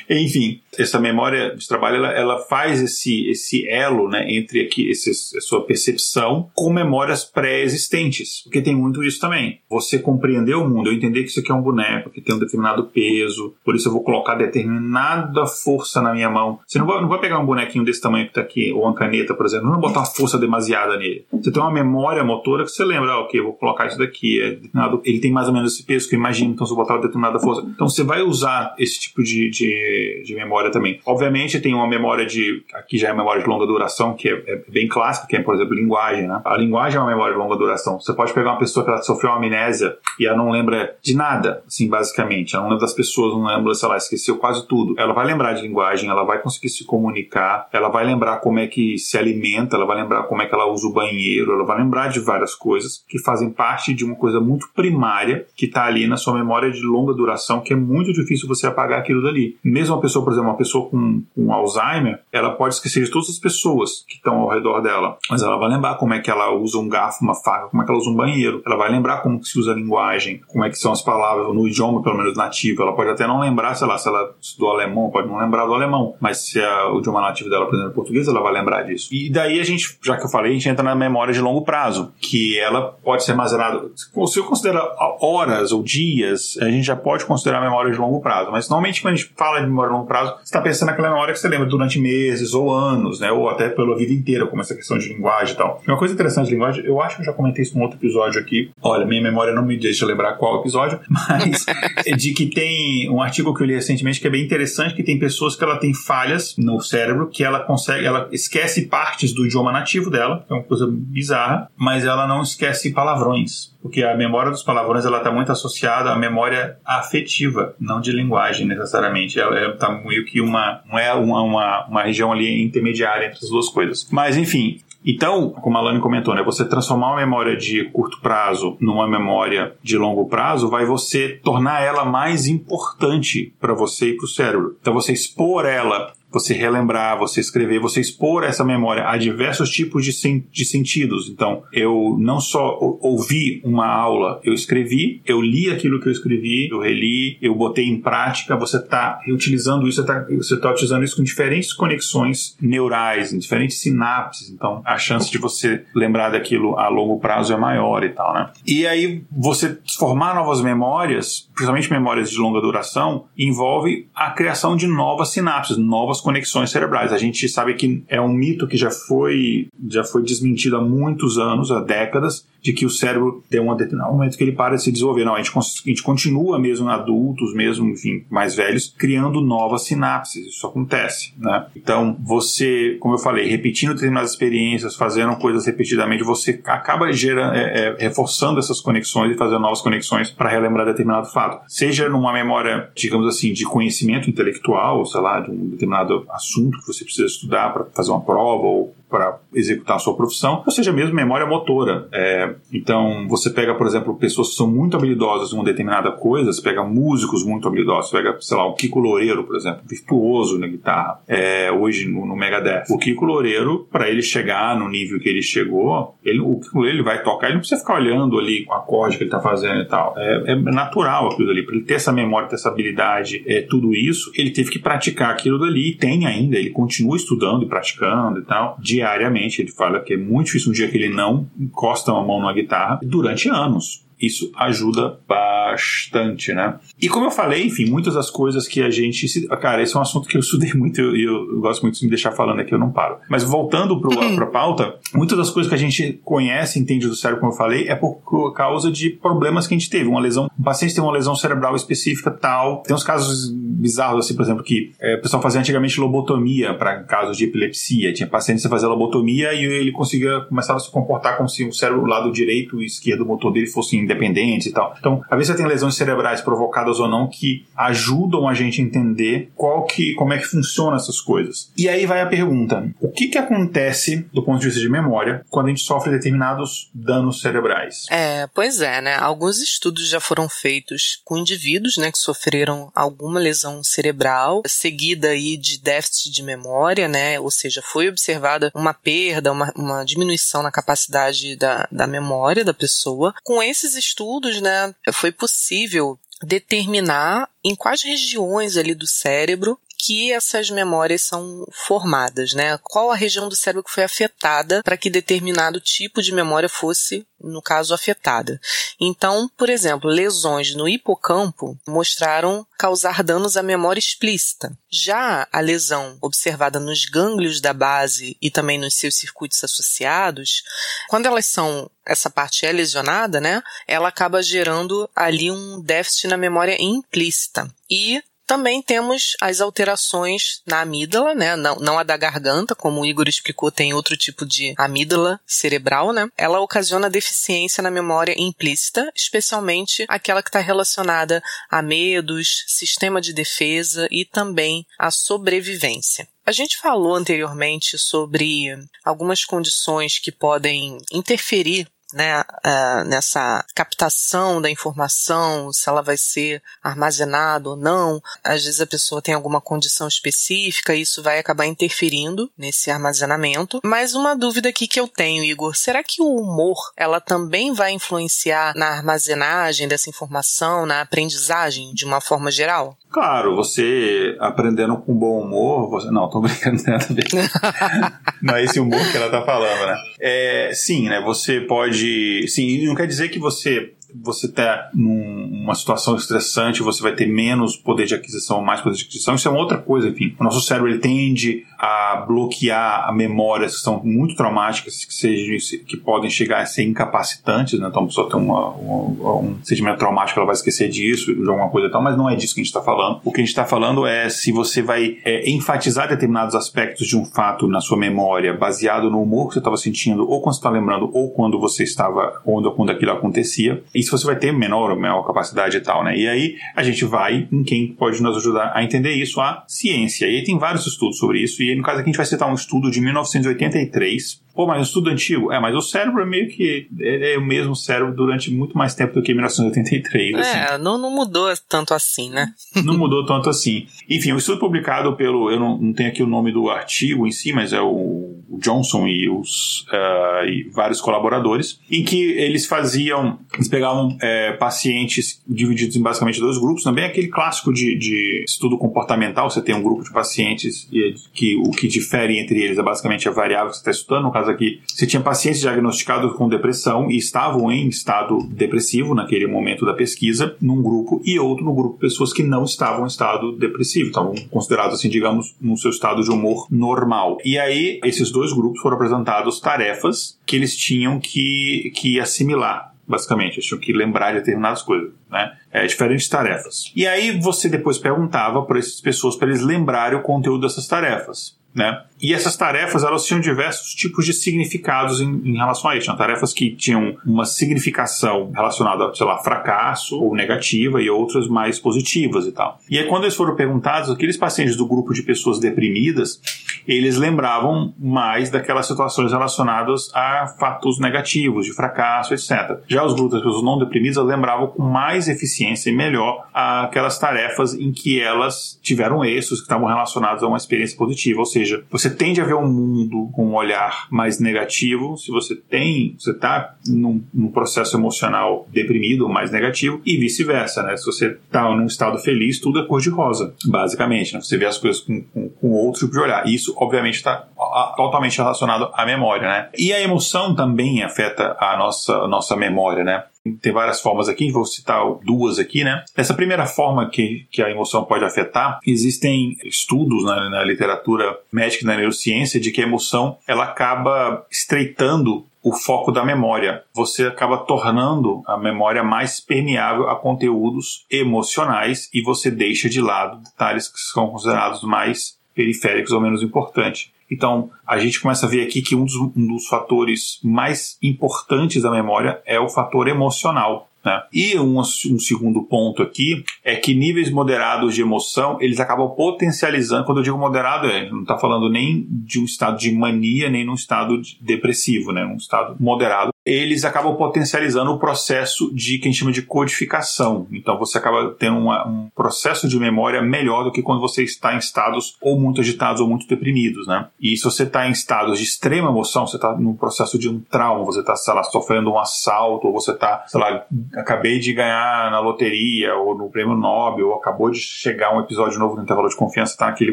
Enfim, essa memória de trabalho, ela, ela faz esse, esse elo, né, entre aqui, esse, a sua percepção com memórias pré-existentes. Porque tem muito isso também. Você compreender o mundo, eu entender que isso aqui é um boneco, que tem um determinado peso, por isso eu vou colocar determinada força na minha mão. Você não vai, não vai pegar um bonequinho desse tamanho que tá aqui, ou uma caneta, por exemplo, não botar uma força demasiada nele. Você tem uma memória motora que você lembra, ah, ok, vou colocar isso daqui, é ele tem mais ou menos esse peso que eu imagino, então se eu botar determinada força. Então você vai usar esse tipo de, de, de memória também. Obviamente tem uma memória de, aqui já é memória de longa duração, que é, é bem clássica, que é, por exemplo, linguagem, né? A linguagem é uma memória de longa duração. Você pode pegar uma pessoa que ela sofreu uma amnésia e ela não lembra de nada, assim, basicamente. Ela não lembra das pessoas, não lembra, sei lá, esqueceu quase tudo. Ela vai lembrar de linguagem, ela vai conseguir se comunicar, ela vai lembrar como é que se alimenta, ela vai lembrar como é que ela usa o banheiro, ela vai lembrar de várias coisas que fazem parte de uma coisa muito primária que está ali na sua memória de longa duração, que é muito difícil você apagar aquilo dali. Mesmo uma pessoa, por exemplo, uma pessoa com, com Alzheimer, ela pode esquecer de todas as pessoas que estão ao redor dela, mas ela vai lembrar como é que ela usa um garfo, uma faca, como é que ela usa um banheiro, ela vai lembrar como se usa a linguagem, como é que são as palavras no idioma, pelo menos nativo. Ela pode até não lembrar, sei lá, se ela estudou alemão, pode não lembrar do alemão, mas se é o idioma nativo dela, por exemplo, português, ela vai lembrar disso. E daí a gente, já que eu falei, a gente entra na memória de longo prazo, que ela pode ser armazenada. Se eu considerar horas ou dias, a gente já pode considerar memória de longo prazo. Mas normalmente quando a gente fala de memória de longo prazo, você está pensando naquela memória que você lembra durante meses ou anos, né? Ou até pela vida inteira, como essa questão de linguagem e tal. Uma coisa interessante de linguagem, eu acho que eu já comentei isso num outro episódio aqui. Olha, minha memória não me deixa lembrar qual episódio, (laughs) mas é de que tem um artigo que eu li recentemente que é bem interessante, que tem pessoas que ela tem falhas no cérebro, que ela consegue, ela esquece partes do idioma nativo dela, que é uma coisa bizarra, mas ela não esquece palavrões porque a memória dos palavrões ela está muito associada à memória afetiva, não de linguagem necessariamente. Ela está meio que uma não é uma, uma, uma região ali intermediária entre as duas coisas. Mas enfim, então, como a Lani comentou, né, você transformar uma memória de curto prazo numa memória de longo prazo vai você tornar ela mais importante para você e para o cérebro. Então, você expor ela você relembrar, você escrever, você expor essa memória a diversos tipos de, sen de sentidos. Então, eu não só ouvi uma aula, eu escrevi, eu li aquilo que eu escrevi, eu reli, eu botei em prática, você está utilizando isso, você está tá utilizando isso com diferentes conexões neurais, em diferentes sinapses. Então, a chance de você lembrar daquilo a longo prazo é maior e tal, né? E aí, você formar novas memórias, principalmente memórias de longa duração, envolve a criação de novas sinapses, novas novas conexões cerebrais. A gente sabe que é um mito que já foi, já foi desmentido há muitos anos, há décadas, de que o cérebro tem um determinado momento que ele para de se desenvolver. Não, a gente, a gente continua mesmo adultos, mesmo, enfim, mais velhos, criando novas sinapses. Isso acontece, né? Então, você, como eu falei, repetindo determinadas experiências, fazendo coisas repetidamente, você acaba gerando, é, é, reforçando essas conexões e fazendo novas conexões para relembrar determinado fato. Seja numa memória, digamos assim, de conhecimento intelectual, sei lá, de um determinado assunto que você precisa estudar para fazer uma prova ou para executar a sua profissão, ou seja, mesmo memória motora. É, então, você pega, por exemplo, pessoas que são muito habilidosas em uma determinada coisa, você pega músicos muito habilidosos, você pega, sei lá, o Kiko Loureiro, por exemplo, virtuoso na guitarra, é, hoje no, no Megadeth. O Kiko Loureiro, para ele chegar no nível que ele chegou, ele, o Kiko Loureiro vai tocar, ele não precisa ficar olhando ali o acorde que ele está fazendo e tal. É, é, natural aquilo ali, para ele ter essa memória, ter essa habilidade, é, tudo isso, ele teve que praticar aquilo dali, e tem ainda, ele continua estudando e praticando e tal, de diariamente. Ele fala que é muito difícil um dia que ele não encosta uma mão na guitarra durante anos isso ajuda bastante, né? E como eu falei, enfim, muitas das coisas que a gente. Cara, esse é um assunto que eu (laughs) estudei muito e eu, eu, gosto muito de me deixar falando aqui, eu não paro. Mas voltando para a pauta, muitas das coisas que a gente conhece, entende do cérebro, como eu falei, é por causa de problemas que a gente teve. Uma lesão, um paciente tem uma lesão cerebral específica tal. Tem uns casos bizarros, assim, por exemplo, que é, o pessoal fazia antigamente lobotomia para casos de epilepsia. Tinha pacientes que faziam lobotomia e ele conseguia, começava a se comportar como se o cérebro, o lado direito e esquerdo do motor dele fossem independentes e tal. Então, às vezes você tem lesões cerebrais provocadas ou não que ajudam a gente a entender qual que, como é que funciona essas coisas. E aí vai a pergunta: o que que acontece do ponto de vista de memória quando a gente sofre determinados danos cerebrais? É, pois é, né? Alguns estudos já foram feitos com indivíduos, né, que sofreram alguma lesão cerebral, seguida aí de déficit de memória, né? Ou seja, foi observada uma perda, uma, uma diminuição na capacidade da, da memória da pessoa. Com esses estudos, né, foi possível determinar em quais regiões ali do cérebro que essas memórias são formadas, né? Qual a região do cérebro que foi afetada para que determinado tipo de memória fosse, no caso, afetada. Então, por exemplo, lesões no hipocampo mostraram causar danos à memória explícita. Já a lesão observada nos gânglios da base e também nos seus circuitos associados, quando elas são essa parte é lesionada, né? Ela acaba gerando ali um déficit na memória implícita. E também temos as alterações na amígdala, né? Não, não a da garganta, como o Igor explicou, tem outro tipo de amígdala cerebral, né? Ela ocasiona deficiência na memória implícita, especialmente aquela que está relacionada a medos, sistema de defesa e também a sobrevivência. A gente falou anteriormente sobre algumas condições que podem interferir né, uh, nessa captação da informação, se ela vai ser armazenada ou não. Às vezes a pessoa tem alguma condição específica e isso vai acabar interferindo nesse armazenamento. Mas uma dúvida aqui que eu tenho, Igor, será que o humor ela também vai influenciar na armazenagem dessa informação, na aprendizagem de uma forma geral? Claro, você aprendendo com bom humor, você... não, tô brincando (laughs) (laughs) não é esse humor que ela tá falando, né? É, sim, né? Você pode, sim, não quer dizer que você você está numa situação estressante, você vai ter menos poder de aquisição, mais poder de aquisição. Isso é uma outra coisa, enfim. O nosso cérebro ele tende a bloquear memórias que são muito traumáticas, que, sejam, que podem chegar a ser incapacitantes, né? Então a pessoa tem uma, uma, um sentimento traumático, ela vai esquecer disso, de alguma coisa e tal, mas não é disso que a gente está falando. O que a gente está falando é se você vai é, enfatizar determinados aspectos de um fato na sua memória, baseado no humor que você estava sentindo, ou quando você está lembrando, ou quando você estava, ou quando aquilo acontecia você vai ter menor ou menor capacidade e tal, né? E aí a gente vai em quem pode nos ajudar a entender isso, a ciência. E aí tem vários estudos sobre isso, e no caso aqui a gente vai citar um estudo de 1983 Pô, mas o estudo antigo? É, mas o cérebro é meio que. É, é o mesmo cérebro durante muito mais tempo do que 1983. É, assim. não, não mudou tanto assim, né? (laughs) não mudou tanto assim. Enfim, o um estudo publicado pelo. Eu não, não tenho aqui o nome do artigo em si, mas é o Johnson e os uh, e vários colaboradores, em que eles faziam. Eles pegavam é, pacientes divididos em basicamente dois grupos, também aquele clássico de, de estudo comportamental. Você tem um grupo de pacientes e, que o que difere entre eles é basicamente a variável que você está estudando. No caso caso aqui, você tinha pacientes diagnosticados com depressão e estavam em estado depressivo naquele momento da pesquisa, num grupo, e outro no grupo pessoas que não estavam em estado depressivo, estavam considerados assim, digamos, no seu estado de humor normal. E aí, esses dois grupos foram apresentados tarefas que eles tinham que, que assimilar basicamente. Eles tinham que lembrar de determinadas coisas, né? É, diferentes tarefas. E aí você depois perguntava para essas pessoas para eles lembrarem o conteúdo dessas tarefas. Né? E essas tarefas elas tinham diversos tipos de significados em, em, relação a isso. Tinham tarefas que tinham uma significação relacionada, sei lá, fracasso ou negativa e outras mais positivas e tal. E aí quando eles foram perguntados, aqueles pacientes do grupo de pessoas deprimidas, eles lembravam mais daquelas situações relacionadas a fatos negativos, de fracasso, etc. Já os grupos das pessoas não deprimidas lembravam com mais eficiência e melhor aquelas tarefas em que elas tiveram êxitos que estavam relacionados a uma experiência positiva, ou seja, seja, você tende a ver o um mundo com um olhar mais negativo se você tem, você está num, num, processo emocional deprimido mais negativo e vice-versa, né? Se você está num estado feliz, tudo é cor-de-rosa, basicamente, né? Você vê as coisas com, com, com outro tipo de olhar. Isso, obviamente, está totalmente relacionado à memória, né? E a emoção também afeta a nossa, a nossa memória, né? Tem várias formas aqui, vou citar duas aqui, né? Essa primeira forma que, que a emoção pode afetar, existem estudos na, na literatura médica e na neurociência de que a emoção ela acaba estreitando o foco da memória. Você acaba tornando a memória mais permeável a conteúdos emocionais e você deixa de lado detalhes que são considerados mais periféricos ou menos importantes. Então, a gente começa a ver aqui que um dos, um dos fatores mais importantes da memória é o fator emocional. Né? E um, um segundo ponto aqui é que níveis moderados de emoção eles acabam potencializando. Quando eu digo moderado, é, não está falando nem de um estado de mania, nem num estado de depressivo, né? um estado moderado eles acabam potencializando o processo de que a gente chama de codificação. Então você acaba tendo uma, um processo de memória melhor do que quando você está em estados ou muito agitados ou muito deprimidos, né? E se você está em estados de extrema emoção, você está no processo de um trauma, você está, sei lá, sofrendo um assalto, ou você está, sei lá, acabei de ganhar na loteria ou no prêmio Nobel, ou acabou de chegar um episódio novo no intervalo de confiança, está naquele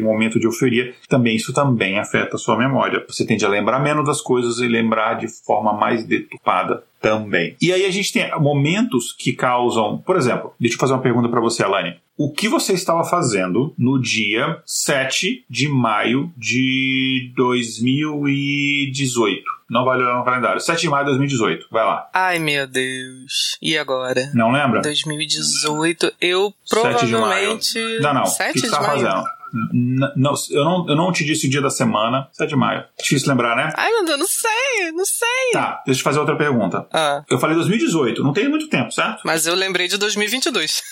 momento de euforia, também isso também afeta a sua memória. Você tende a lembrar menos das coisas e lembrar de forma mais deturpada preocupada também. E aí a gente tem momentos que causam, por exemplo, deixa eu fazer uma pergunta para você, Alane. O que você estava fazendo no dia 7 de maio de 2018? Não vai olhar no calendário. 7 de maio de 2018. Vai lá. Ai, meu Deus. E agora? Não lembra? 2018. Eu provavelmente. Não, não. 7 o que você estava fazendo? Não, eu, não, eu não te disse o dia da semana, 7 de maio. Difícil lembrar, né? Ai, meu Deus, não sei, não sei. Tá, deixa eu te fazer outra pergunta. Ah. Eu falei 2018, não tem muito tempo, certo? Mas eu lembrei de 2022.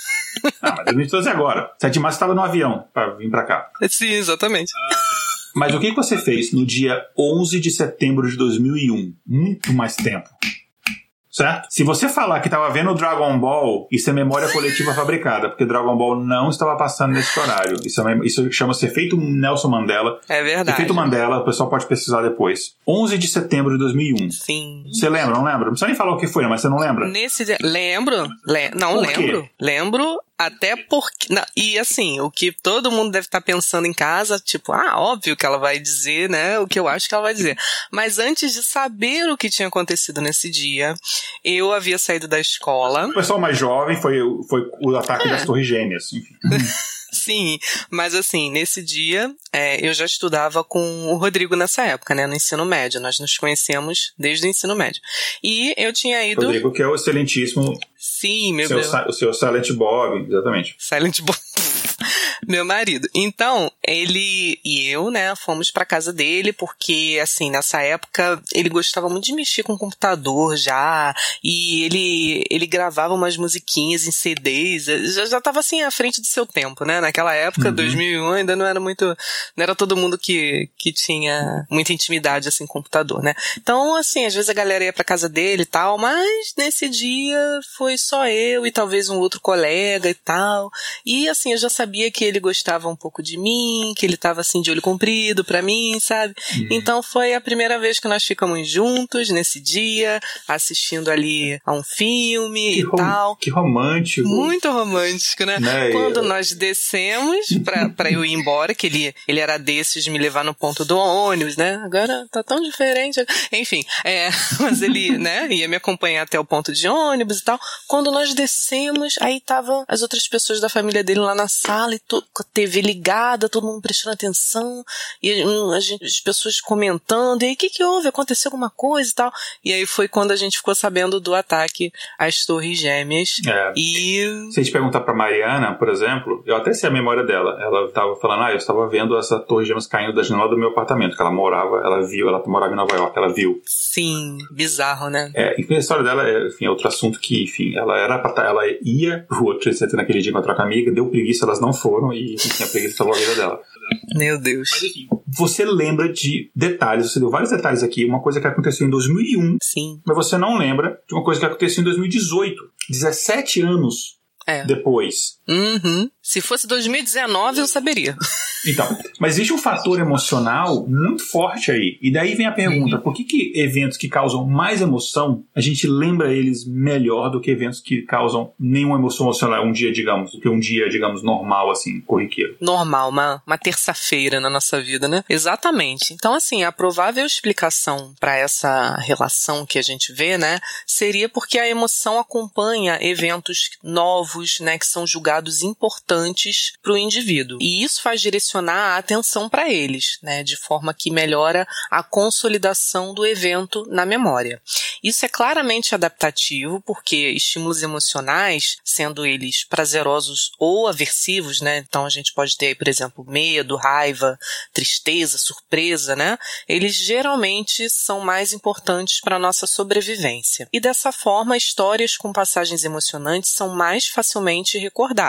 ah, mas 2022 é agora. 7 de maio você estava no avião pra vir pra cá. Sim, exatamente. Mas o que você fez no dia 11 de setembro de 2001? Muito mais tempo certo? Se você falar que estava vendo Dragon Ball, isso é memória coletiva fabricada, porque Dragon Ball não estava passando nesse horário. Isso, é, isso chama-se efeito Nelson Mandela. É verdade. Efeito Mandela, o pessoal pode pesquisar depois. 11 de setembro de 2001. Sim. Você lembra, não lembra? Não precisa nem falar o que foi, mas você não lembra? Nesse. Lembro. Le... Não, lembro. Lembro até porque. Não, e assim, o que todo mundo deve estar tá pensando em casa, tipo, ah, óbvio que ela vai dizer, né? O que eu acho que ela vai dizer. Mas antes de saber o que tinha acontecido nesse dia, eu havia saído da escola. O pessoal mais jovem foi, foi o ataque é. das Torres Gêmeas, enfim. (laughs) Sim, mas assim, nesse dia é, eu já estudava com o Rodrigo nessa época, né, no ensino médio. Nós nos conhecemos desde o ensino médio. E eu tinha ido. Rodrigo, que é o excelentíssimo. Sim, meu Deus. O seu Silent Bob, exatamente. Silent Bob. (laughs) meu marido. Então, ele e eu, né, fomos pra casa dele, porque, assim, nessa época, ele gostava muito de mexer com o computador já, e ele, ele gravava umas musiquinhas em CDs, já, já tava, assim, à frente do seu tempo, né, naquela época, uhum. 2001, ainda não era muito, não era todo mundo que, que tinha muita intimidade, assim, com o computador, né. Então, assim, às vezes a galera ia pra casa dele e tal, mas nesse dia foi só eu e talvez um outro colega e tal, e, assim, eu já sabia que ele gostava um pouco de mim, que ele tava assim de olho comprido para mim, sabe? Uhum. Então foi a primeira vez que nós ficamos juntos nesse dia, assistindo ali a um filme que e tal. Que romântico. Muito romântico, né? né? Quando nós descemos pra, pra eu ir embora, que ele, ele era desses de me levar no ponto do ônibus, né? Agora tá tão diferente. Enfim, é, (laughs) mas ele, né, ia me acompanhar até o ponto de ônibus e tal. Quando nós descemos, aí tava as outras pessoas da família dele lá na sala e com a TV ligada, todo mundo prestando atenção, e hum, a gente, as pessoas comentando, e aí o que, que houve? Aconteceu alguma coisa e tal. E aí foi quando a gente ficou sabendo do ataque às Torres Gêmeas. É. E. Se a gente perguntar pra Mariana, por exemplo, eu até sei a memória dela. Ela tava falando, ah, eu estava vendo essa Torre Gêmeas caindo da janela do meu apartamento, que ela morava, ela viu, ela morava em Nova York, ela viu. Sim, bizarro, né? É, enfim, a história dela é, enfim, é outro assunto que, enfim, ela era pra tá, ela ia pro outro naquele dia encontrar com a amiga, deu preguiça, elas não foram, e enfim, a preguiça salvou a vida dela. Meu Deus. Mas enfim, você lembra de detalhes, você deu vários detalhes aqui, uma coisa que aconteceu em 2001. Sim. Mas você não lembra de uma coisa que aconteceu em 2018. 17 anos é. depois. Uhum. Se fosse 2019, eu saberia. (laughs) Então, mas existe um fator emocional muito forte aí. E daí vem a pergunta: por que, que eventos que causam mais emoção, a gente lembra eles melhor do que eventos que causam nenhuma emoção emocional um dia, digamos, do que um dia, digamos, normal, assim, corriqueiro? Normal, uma, uma terça-feira na nossa vida, né? Exatamente. Então, assim, a provável explicação para essa relação que a gente vê, né, seria porque a emoção acompanha eventos novos, né, que são julgados importantes importantes para o indivíduo. E isso faz direcionar a atenção para eles, né, de forma que melhora a consolidação do evento na memória. Isso é claramente adaptativo, porque estímulos emocionais, sendo eles prazerosos ou aversivos, né, então a gente pode ter, por exemplo, medo, raiva, tristeza, surpresa, né, eles geralmente são mais importantes para nossa sobrevivência. E dessa forma, histórias com passagens emocionantes são mais facilmente recordadas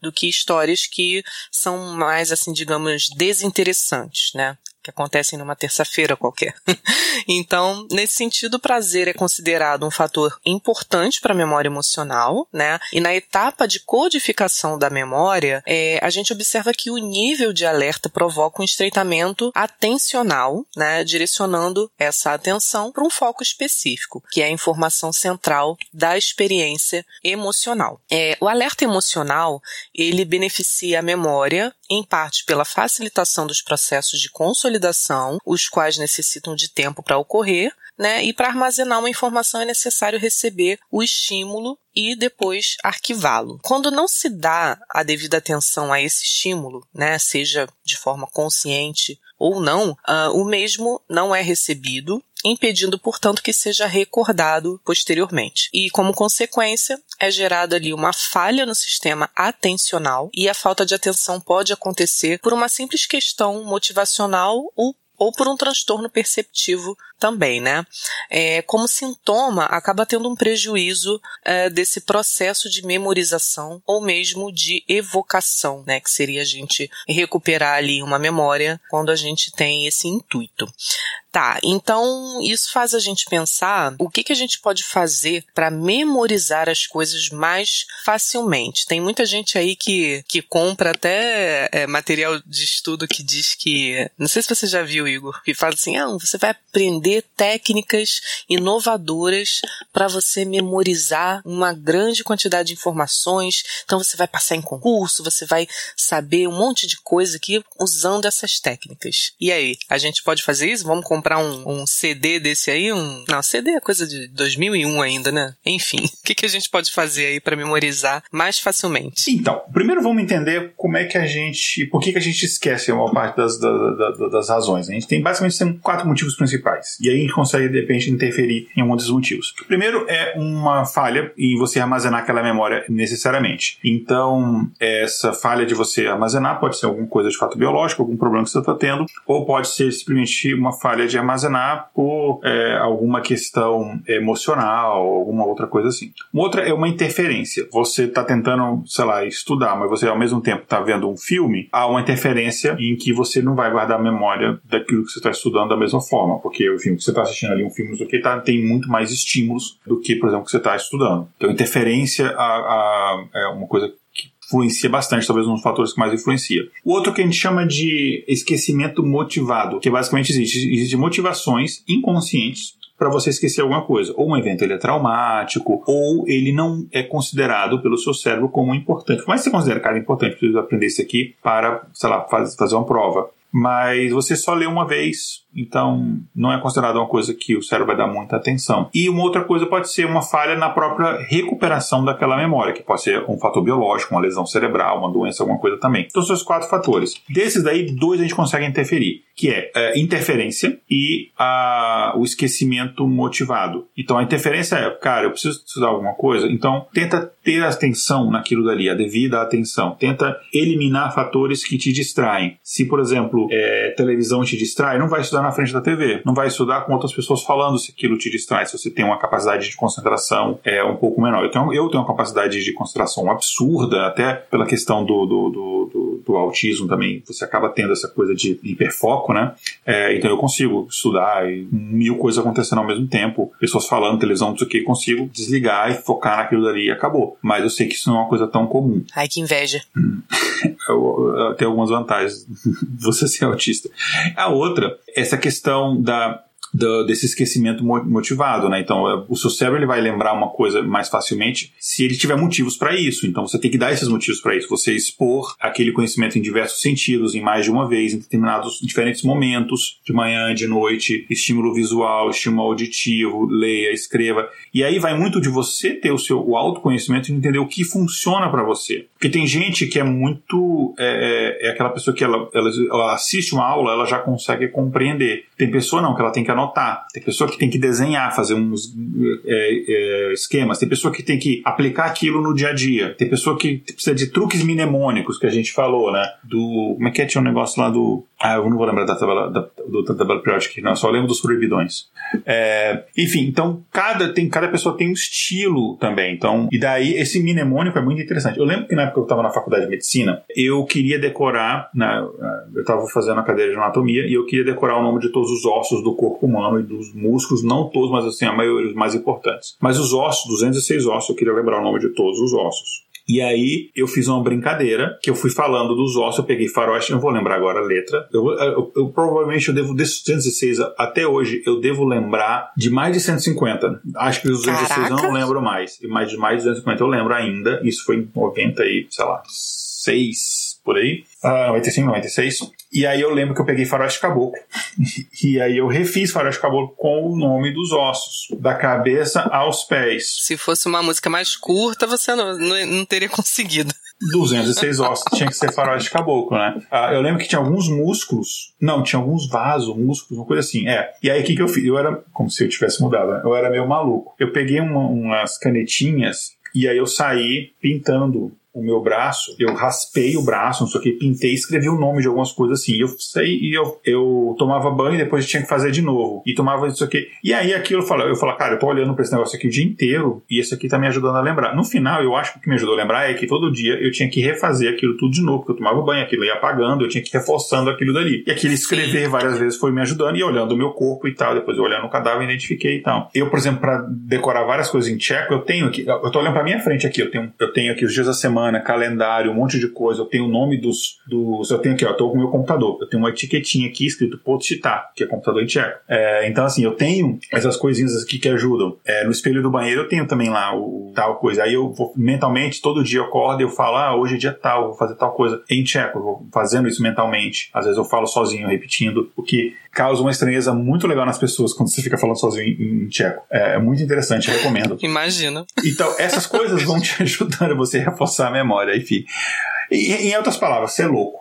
do que histórias que são mais, assim, digamos, desinteressantes, né? Que acontecem numa terça-feira qualquer. (laughs) então, nesse sentido, o prazer é considerado um fator importante para a memória emocional, né? E na etapa de codificação da memória, é, a gente observa que o nível de alerta provoca um estreitamento atencional, né? Direcionando essa atenção para um foco específico, que é a informação central da experiência emocional. É, o alerta emocional, ele beneficia a memória, em parte pela facilitação dos processos de consolidação os quais necessitam de tempo para ocorrer, né? E para armazenar uma informação é necessário receber o estímulo e depois arquivá-lo. Quando não se dá a devida atenção a esse estímulo, né, seja de forma consciente ou não, uh, o mesmo não é recebido, impedindo, portanto, que seja recordado posteriormente. E, como consequência, é gerada ali uma falha no sistema atencional e a falta de atenção pode acontecer por uma simples questão motivacional ou ou por um transtorno perceptivo também, né? É, como sintoma, acaba tendo um prejuízo é, desse processo de memorização ou mesmo de evocação, né? Que seria a gente recuperar ali uma memória quando a gente tem esse intuito. Tá, então isso faz a gente pensar o que, que a gente pode fazer para memorizar as coisas mais facilmente. Tem muita gente aí que, que compra até é, material de estudo que diz que. Não sei se você já viu, Igor, que fala assim: ah, você vai aprender técnicas inovadoras para você memorizar uma grande quantidade de informações. Então você vai passar em concurso, você vai saber um monte de coisa aqui usando essas técnicas. E aí, a gente pode fazer isso? Vamos comprar comprar um, um CD desse aí, um. Não, CD é coisa de 2001 ainda, né? Enfim, (laughs) o que, que a gente pode fazer aí para memorizar mais facilmente? Então, primeiro vamos entender como é que a gente. Por que, que a gente esquece a maior parte das, das, das razões. Né? A gente tem basicamente tem quatro motivos principais. E aí a gente consegue, de repente, interferir em algum desses motivos. O primeiro é uma falha em você armazenar aquela memória necessariamente. Então, essa falha de você armazenar pode ser alguma coisa de fato biológico, algum problema que você está tendo, ou pode ser simplesmente uma falha de armazenar por é, alguma questão emocional, alguma outra coisa assim. Uma outra é uma interferência. Você está tentando, sei lá, estudar, mas você ao mesmo tempo está vendo um filme, há uma interferência em que você não vai guardar a memória daquilo que você está estudando da mesma forma, porque o filme que você está assistindo ali, um filme que tá, tem muito mais estímulos do que, por exemplo, que você está estudando. Então, interferência a, a, é uma coisa influencia bastante, talvez um dos fatores que mais influencia. O outro que a gente chama de esquecimento motivado, que basicamente existe, existe motivações inconscientes para você esquecer alguma coisa. Ou um evento ele é traumático, ou ele não é considerado pelo seu cérebro como importante. Mas você considera, cara, importante, preciso aprender isso aqui para, sei lá, fazer uma prova. Mas você só lê uma vez, então, não é considerado uma coisa que o cérebro vai dar muita atenção. E uma outra coisa pode ser uma falha na própria recuperação daquela memória, que pode ser um fator biológico, uma lesão cerebral, uma doença, alguma coisa também. Então, são os quatro fatores. Desses daí, dois a gente consegue interferir, que é, é interferência e a, o esquecimento motivado. Então, a interferência é, cara, eu preciso estudar alguma coisa, então tenta ter atenção naquilo dali, a devida atenção. Tenta eliminar fatores que te distraem. Se, por exemplo, é, televisão te distrai, não vai estudar na frente da TV, não vai estudar com outras pessoas falando se aquilo te distrai, se você tem uma capacidade de concentração é um pouco menor. Eu tenho, eu tenho uma capacidade de concentração absurda, até pela questão do, do, do, do, do autismo também, você acaba tendo essa coisa de hiperfoco, né? É, então eu consigo estudar e mil coisas acontecendo ao mesmo tempo, pessoas falando, televisão, não sei o que, consigo desligar e focar naquilo dali e acabou. Mas eu sei que isso não é uma coisa tão comum. Ai, que inveja. Hum. (laughs) tem algumas vantagens (laughs) você ser autista. A outra essa questão da do, desse esquecimento motivado, né? Então, é, o seu cérebro ele vai lembrar uma coisa mais facilmente se ele tiver motivos para isso. Então, você tem que dar esses motivos para isso. Você expor aquele conhecimento em diversos sentidos, em mais de uma vez, em determinados diferentes momentos, de manhã, de noite, estímulo visual, estímulo auditivo, leia, escreva. E aí vai muito de você ter o seu o autoconhecimento e entender o que funciona para você. Porque tem gente que é muito. É, é, é aquela pessoa que ela, ela, ela assiste uma aula, ela já consegue compreender. Tem pessoa não, que ela tem que anotar. Tem pessoa que tem que desenhar, fazer uns é, é, esquemas. Tem pessoa que tem que aplicar aquilo no dia a dia. Tem pessoa que precisa de truques mnemônicos, que a gente falou, né? Do. Como é que é? Tinha um negócio lá do. Ah, eu não vou lembrar da tabela, da, da tabela periódica, não. Só lembro dos proibidões. É, enfim, então cada, tem, cada pessoa tem um estilo também. Então, e daí esse mnemônico é muito interessante. Eu lembro que na época eu estava na faculdade de medicina, eu queria decorar, na, eu estava fazendo a cadeira de anatomia e eu queria decorar o nome de todos os ossos do corpo humano e dos músculos, não todos, mas assim, a maioria, os mais importantes. Mas os ossos, 206 ossos, eu queria lembrar o nome de todos os ossos. E aí eu fiz uma brincadeira que eu fui falando dos ossos, eu peguei faroeste, não vou lembrar agora a letra. Eu, eu, eu, provavelmente eu devo desses 206 até hoje eu devo lembrar de mais de 150. Acho que os 206 eu não lembro mais. E mais de mais de 250 eu lembro ainda. Isso foi em 90 e, sei lá, 6 por aí. Uh, 95, 96. E aí eu lembro que eu peguei Faroeste Caboclo. (laughs) e aí eu refiz Faroeste Caboclo com o nome dos ossos, da cabeça aos pés. Se fosse uma música mais curta, você não, não, não teria (laughs) conseguido. 206 ossos, tinha que ser faroeste caboclo, né? Ah, eu lembro que tinha alguns músculos, não, tinha alguns vasos, músculos, uma coisa assim, é. E aí o que, que eu fiz? Eu era, como se eu tivesse mudado, né? eu era meio maluco. Eu peguei uma, umas canetinhas e aí eu saí pintando o meu braço, eu raspei o braço, não sei o que, pintei, escrevi o nome de algumas coisas assim. E eu sei, e eu, eu tomava banho e depois tinha que fazer de novo. E tomava isso aqui. E aí aquilo eu falo, eu falo, cara, eu tô olhando pra esse negócio aqui o dia inteiro e esse aqui tá me ajudando a lembrar. No final, eu acho que o que me ajudou a lembrar é que todo dia eu tinha que refazer aquilo tudo de novo, porque eu tomava banho, aquilo ia apagando, eu tinha que ir reforçando aquilo dali. E aquilo escrever várias vezes foi me ajudando e olhando o meu corpo e tal. Depois eu olhando o cadáver, identifiquei e tal. Eu, por exemplo, para decorar várias coisas em tcheco, eu tenho aqui, eu tô olhando pra minha frente aqui, eu tenho, eu tenho aqui os dias da semana, calendário um monte de coisa. Eu tenho o nome dos. dos eu tenho aqui, ó, eu tô com o meu computador. Eu tenho uma etiquetinha aqui escrito Podchita, que é computador em tcheco. É, então, assim, eu tenho essas coisinhas aqui que ajudam. É, no espelho do banheiro eu tenho também lá o tal coisa. Aí eu vou mentalmente, todo dia eu acordo e eu falo, ah, hoje é dia tal, vou fazer tal coisa em tcheco. Eu vou fazendo isso mentalmente. Às vezes eu falo sozinho, repetindo, o que causa uma estranheza muito legal nas pessoas quando você fica falando sozinho em, em tcheco. É, é muito interessante, eu recomendo. Imagina. Então, essas coisas vão te (laughs) ajudando a você reforçar memória, enfim. E, em outras palavras, ser louco.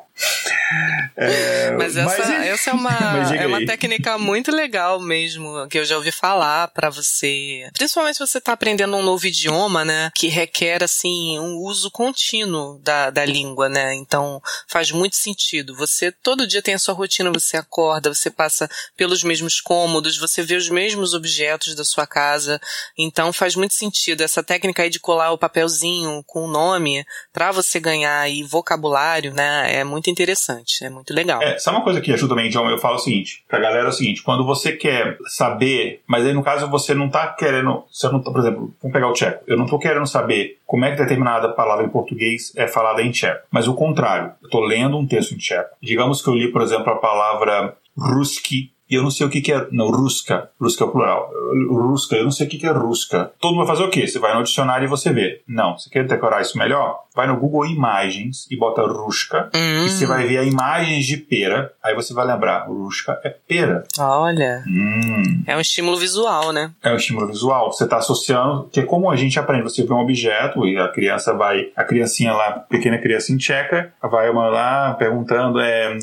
É, mas essa, mas, essa é, uma, (laughs) é uma técnica muito legal mesmo, que eu já ouvi falar para você. Principalmente se você está aprendendo um novo idioma, né? Que requer, assim, um uso contínuo da, da língua, né? Então faz muito sentido. Você todo dia tem a sua rotina, você acorda, você passa pelos mesmos cômodos, você vê os mesmos objetos da sua casa. Então faz muito sentido. Essa técnica aí de colar o papelzinho com o nome para você ganhar aí vocabulário, né? É muito interessante, é muito legal. É, sabe uma coisa que ajuda bem, idioma? Eu falo o seguinte, pra galera é o seguinte, quando você quer saber, mas aí no caso você não tá querendo, você não tá, por exemplo, vamos pegar o tcheco, eu não tô querendo saber como é que determinada palavra em português é falada em tcheco, mas o contrário, eu tô lendo um texto em tcheco. Digamos que eu li, por exemplo, a palavra ruski e eu não sei o que, que é. Não, Ruska. Ruska é o plural. Ruska, eu não sei o que, que é Ruska. Todo mundo vai fazer o quê? Você vai no dicionário e você vê. Não, você quer decorar isso melhor? Vai no Google Imagens e bota Ruska. Hum. E você vai ver a imagens de pera. Aí você vai lembrar. Ruska é pera. Olha. Hum. É um estímulo visual, né? É um estímulo visual. Você está associando. Que é como a gente aprende. Você vê um objeto e a criança vai. A criancinha lá, pequena criança em tcheca, vai uma lá perguntando: é.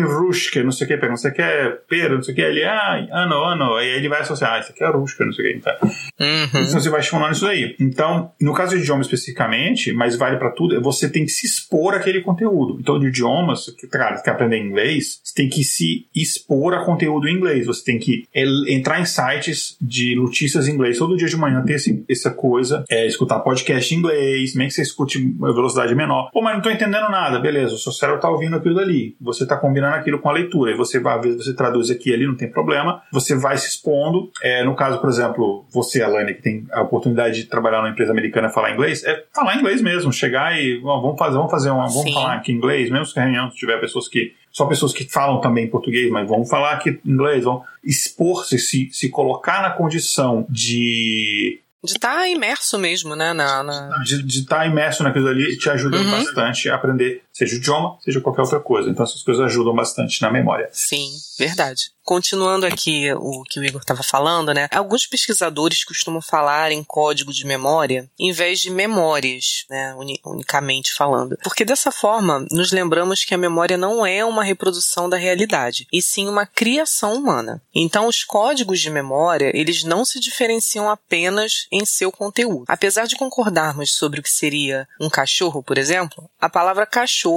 Ruska, não sei o que. Pergunta: você quer pera? Não sei o que. Ele, ah, ano, ano. Aí ele vai associar, ah, isso aqui é rústica, não sei o que. Então, uhum. então você vai estimulando isso aí. Então, no caso de idioma especificamente, mas vale para tudo, você tem que se expor àquele conteúdo. Então, de idiomas, cara, você quer aprender inglês, você tem que se expor a conteúdo em inglês. Você tem que entrar em sites de notícias em inglês todo dia de manhã, ter esse, essa coisa, é, escutar podcast em inglês, nem que você escute uma velocidade menor. Pô, mas não tô entendendo nada. Beleza, o seu cérebro tá ouvindo aquilo dali. Você tá combinando aquilo com a leitura. E você vai, às vezes, você traduz aqui ali, não tem problema. Você vai se expondo. É, no caso, por exemplo, você, Alane, que tem a oportunidade de trabalhar numa empresa americana e falar inglês, é falar inglês mesmo, chegar e ó, vamos fazer, vamos fazer uma, vamos Sim. falar aqui inglês, mesmo se a reunião tiver pessoas que só pessoas que falam também português, mas vão falar aqui inglês, vão expor-se, se, se colocar na condição de de estar tá imerso mesmo, né? Na, na... De estar tá imerso naquilo ali te ajuda uhum. bastante a aprender, seja idioma, seja qualquer outra coisa. Então essas coisas ajudam bastante na memória. Sim, verdade. Continuando aqui o que o Igor estava falando, né? Alguns pesquisadores costumam falar em código de memória em vez de memórias, né? unicamente falando. Porque dessa forma, nos lembramos que a memória não é uma reprodução da realidade, e sim uma criação humana. Então, os códigos de memória, eles não se diferenciam apenas em seu conteúdo. Apesar de concordarmos sobre o que seria um cachorro, por exemplo, a palavra cachorro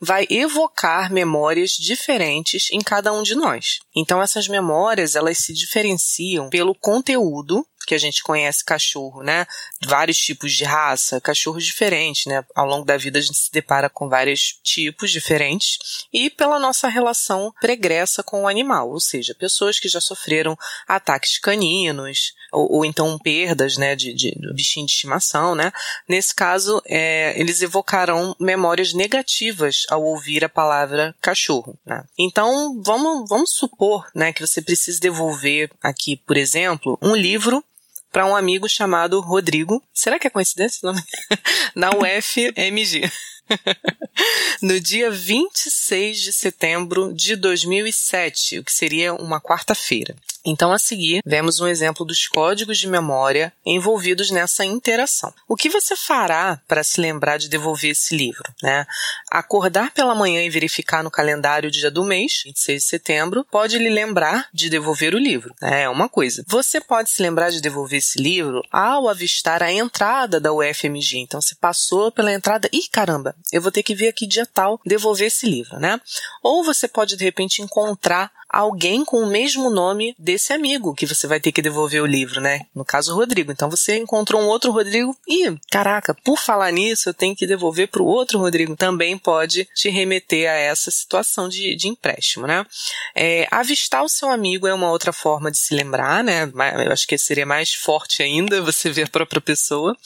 vai evocar memórias diferentes em cada um de nós. Então essas memórias, elas se diferenciam pelo conteúdo que a gente conhece cachorro, né? Vários tipos de raça, cachorros diferentes, né? Ao longo da vida a gente se depara com vários tipos diferentes e pela nossa relação pregressa com o animal, ou seja, pessoas que já sofreram ataques caninos ou, ou então perdas, né, de, de, bichinho de estimação, né? Nesse caso, é, eles evocarão memórias negativas ao ouvir a palavra cachorro, né? Então, vamos, vamos supor, né, que você precise devolver aqui, por exemplo, um livro para um amigo chamado Rodrigo. Será que é coincidência o nome? (laughs) Na UFMG. (laughs) no dia 26 de setembro de 2007, o que seria uma quarta-feira. Então, a seguir, vemos um exemplo dos códigos de memória envolvidos nessa interação. O que você fará para se lembrar de devolver esse livro? Né? Acordar pela manhã e verificar no calendário o dia do mês, 26 de setembro, pode lhe lembrar de devolver o livro. Né? É uma coisa. Você pode se lembrar de devolver esse livro ao avistar a entrada da UFMG. Então, você passou pela entrada. Ih, caramba, eu vou ter que vir aqui dia tal devolver esse livro, né? Ou você pode, de repente, encontrar alguém com o mesmo nome desse amigo que você vai ter que devolver o livro, né? No caso, o Rodrigo. Então você encontrou um outro Rodrigo e, caraca, por falar nisso, eu tenho que devolver para o outro Rodrigo. Também pode te remeter a essa situação de, de empréstimo, né? É, avistar o seu amigo é uma outra forma de se lembrar, né? Eu acho que seria mais forte ainda (laughs) você ver a própria pessoa.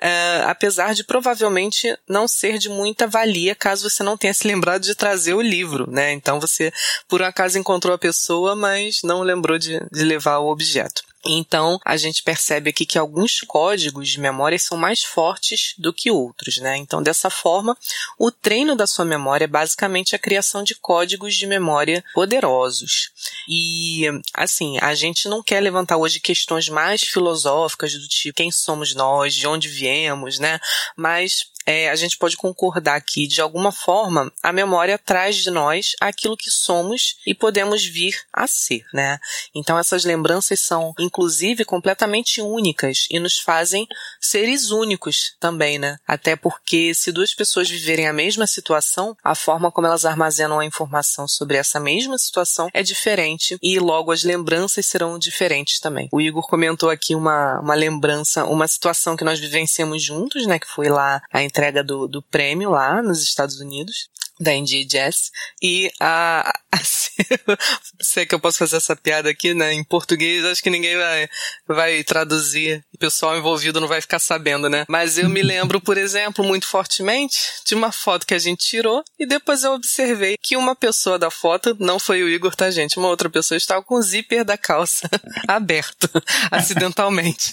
É, apesar de provavelmente não ser de muita valia caso você não tenha se lembrado de trazer o livro, né? Então você, por acaso, encontrou encontrou a pessoa, mas não lembrou de, de levar o objeto. Então, a gente percebe aqui que alguns códigos de memória são mais fortes do que outros, né? Então, dessa forma, o treino da sua memória é basicamente a criação de códigos de memória poderosos. E, assim, a gente não quer levantar hoje questões mais filosóficas do tipo quem somos nós, de onde viemos, né? Mas é, a gente pode concordar que, de alguma forma, a memória traz de nós aquilo que somos e podemos vir a ser, né? Então, essas lembranças são, inclusive, completamente únicas e nos fazem seres únicos também, né? Até porque, se duas pessoas viverem a mesma situação, a forma como elas armazenam a informação sobre essa mesma situação é diferente e, logo, as lembranças serão diferentes também. O Igor comentou aqui uma, uma lembrança, uma situação que nós vivenciamos juntos, né? Que foi lá a entrega do, do prêmio lá nos Estados Unidos da Indie Jazz e a, (laughs) a sei que eu posso fazer essa piada aqui, né, em português, acho que ninguém vai vai traduzir, o pessoal envolvido não vai ficar sabendo, né? Mas eu me lembro, por exemplo, muito fortemente de uma foto que a gente tirou e depois eu observei que uma pessoa da foto, não foi o Igor, tá gente, uma outra pessoa estava com o zíper da calça (laughs) aberto (laughs) acidentalmente.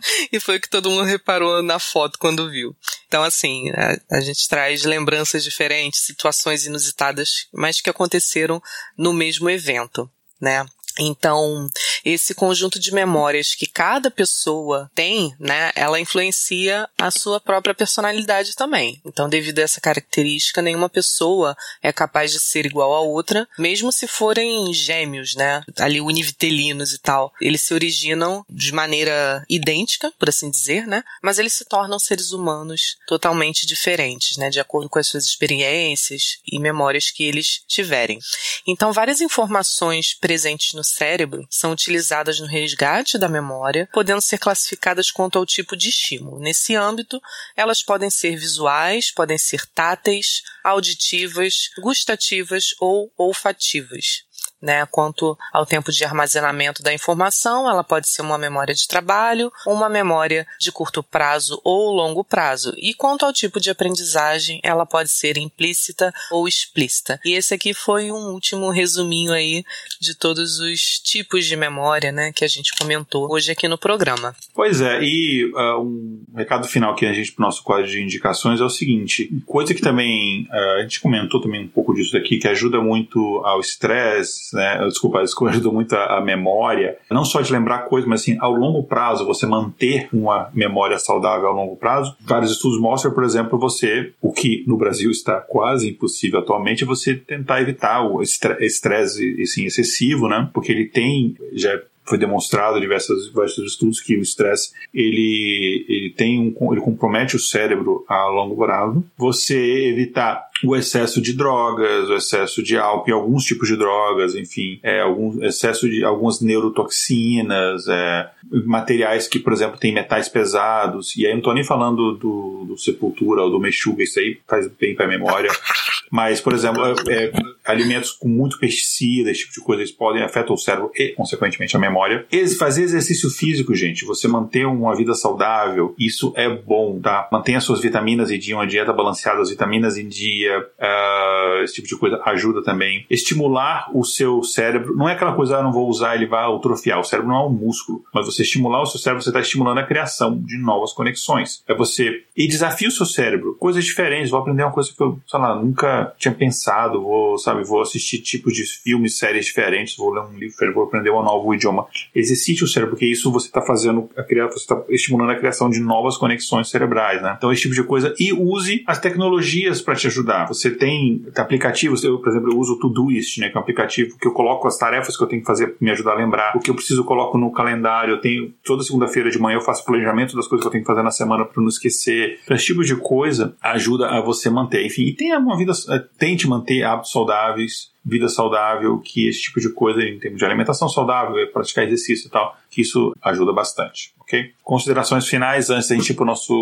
(laughs) e foi o que todo mundo reparou na foto quando viu. Então, assim, a, a, gente traz lembranças diferentes, situações inusitadas, mas que aconteceram no mesmo evento, né? Então, esse conjunto de memórias que cada pessoa tem, né, ela influencia a sua própria personalidade também. Então, devido a essa característica, nenhuma pessoa é capaz de ser igual a outra, mesmo se forem gêmeos, né, ali univitelinos e tal. Eles se originam de maneira idêntica, por assim dizer, né, mas eles se tornam seres humanos totalmente diferentes, né, de acordo com as suas experiências e memórias que eles tiverem. Então, várias informações presentes no cérebro são utilizadas no resgate da memória, podendo ser classificadas quanto ao tipo de estímulo. Nesse âmbito, elas podem ser visuais, podem ser táteis, auditivas, gustativas ou olfativas. Né? Quanto ao tempo de armazenamento da informação, ela pode ser uma memória de trabalho, uma memória de curto prazo ou longo prazo. E quanto ao tipo de aprendizagem, ela pode ser implícita ou explícita. E esse aqui foi um último resuminho aí de todos os tipos de memória, né, que a gente comentou hoje aqui no programa. Pois é, e uh, um recado final aqui a gente para o nosso quadro de indicações é o seguinte, coisa que também uh, a gente comentou também um pouco disso aqui, que ajuda muito ao estresse, né, desculpa, ajuda muito a, a memória, não só de lembrar coisas, mas assim, ao longo prazo, você manter uma memória saudável ao longo prazo. Vários estudos mostram, por exemplo, você, o que no Brasil está quase impossível atualmente, é você tentar evitar o estresse assim, excessivo, né? Porque ele tem, já foi demonstrado em diversos, diversos estudos que o estresse ele, ele tem um, ele compromete o cérebro a longo prazo. Você evitar o excesso de drogas, o excesso de álcool e alguns tipos de drogas, enfim, é, algum excesso de algumas neurotoxinas, é, materiais que, por exemplo, têm metais pesados. E aí não estou nem falando do, do Sepultura ou do Mexuga, isso aí faz bem para a memória. (laughs) Mas, por exemplo, é, é, alimentos com muito pesticida, esse tipo de coisa, eles podem afetar o cérebro e, consequentemente, a memória. fazer exercício físico, gente, você manter uma vida saudável, isso é bom, tá? Mantenha suas vitaminas em dia, uma dieta balanceada, as vitaminas em dia, uh, esse tipo de coisa ajuda também. Estimular o seu cérebro, não é aquela coisa, ah, não vou usar, ele vai atrofiar. O cérebro não é um músculo, mas você estimular o seu cérebro, você está estimulando a criação de novas conexões. É você. E desafia o seu cérebro, coisas diferentes. Vou aprender uma coisa que eu, sei lá, nunca tinha pensado. Vou, sabe, vou assistir tipos de filmes, séries diferentes, vou ler um livro, vou aprender um novo idioma. Exercite o cérebro, porque isso você está fazendo a criar, você está estimulando a criação de novas conexões cerebrais, né? Então, esse tipo de coisa. E use as tecnologias para te ajudar você tem aplicativos, eu, por exemplo, eu uso o Todoist, né, que é um aplicativo que eu coloco as tarefas que eu tenho que fazer para me ajudar a lembrar, o que eu preciso eu coloco no calendário, eu tenho, toda segunda-feira de manhã eu faço planejamento das coisas que eu tenho que fazer na semana para não esquecer. Esse tipo de coisa ajuda a você manter. Enfim, e tenha uma vida, eh, tente manter hábitos saudáveis, vida saudável, que esse tipo de coisa, em termos de alimentação saudável, praticar exercício e tal, que isso ajuda bastante, ok? Considerações finais antes da gente ir para o nosso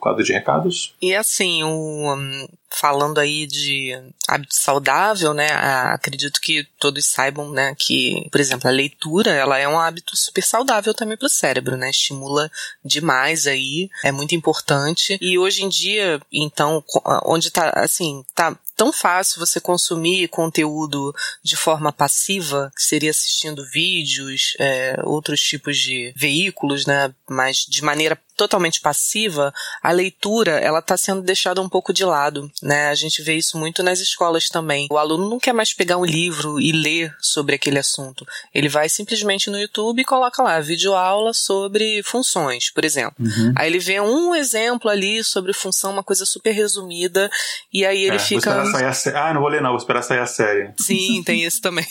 quadro de recados? E assim, o, um, falando aí de hábito saudável, né, acredito que todos saibam, né, que, por exemplo, a leitura, ela é um hábito super saudável também para o cérebro, né, estimula demais aí, é muito importante. E hoje em dia, então, onde tá, assim, tá tão fácil você consumir conteúdo de forma passiva, que seria assistindo vídeos, é, outros tipos de veículos, né, mas de maneira totalmente passiva, a leitura ela está sendo deixada um pouco de lado, né? A gente vê isso muito nas escolas também. O aluno não quer mais pegar um livro e ler sobre aquele assunto. Ele vai simplesmente no YouTube e coloca lá videoaula sobre funções, por exemplo. Uhum. Aí ele vê um exemplo ali sobre função, uma coisa super resumida, e aí ele é, fica. Vou sair a Ah, não vou ler não, vou esperar sair a série. Sim, tem isso também.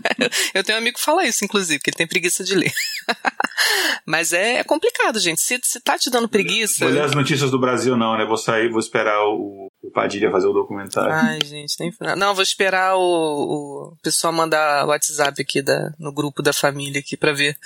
(laughs) Eu tenho um amigo que fala isso, inclusive, que ele tem preguiça de ler. (laughs) Mas é complicado, gente. Se, se tá te dando preguiça. Vou ler as notícias do Brasil, não, né? Vou sair, vou esperar o, o Padilha fazer o documentário. Ai, gente, nem. Não, vou esperar o, o pessoal mandar o WhatsApp aqui da, no grupo da família aqui pra ver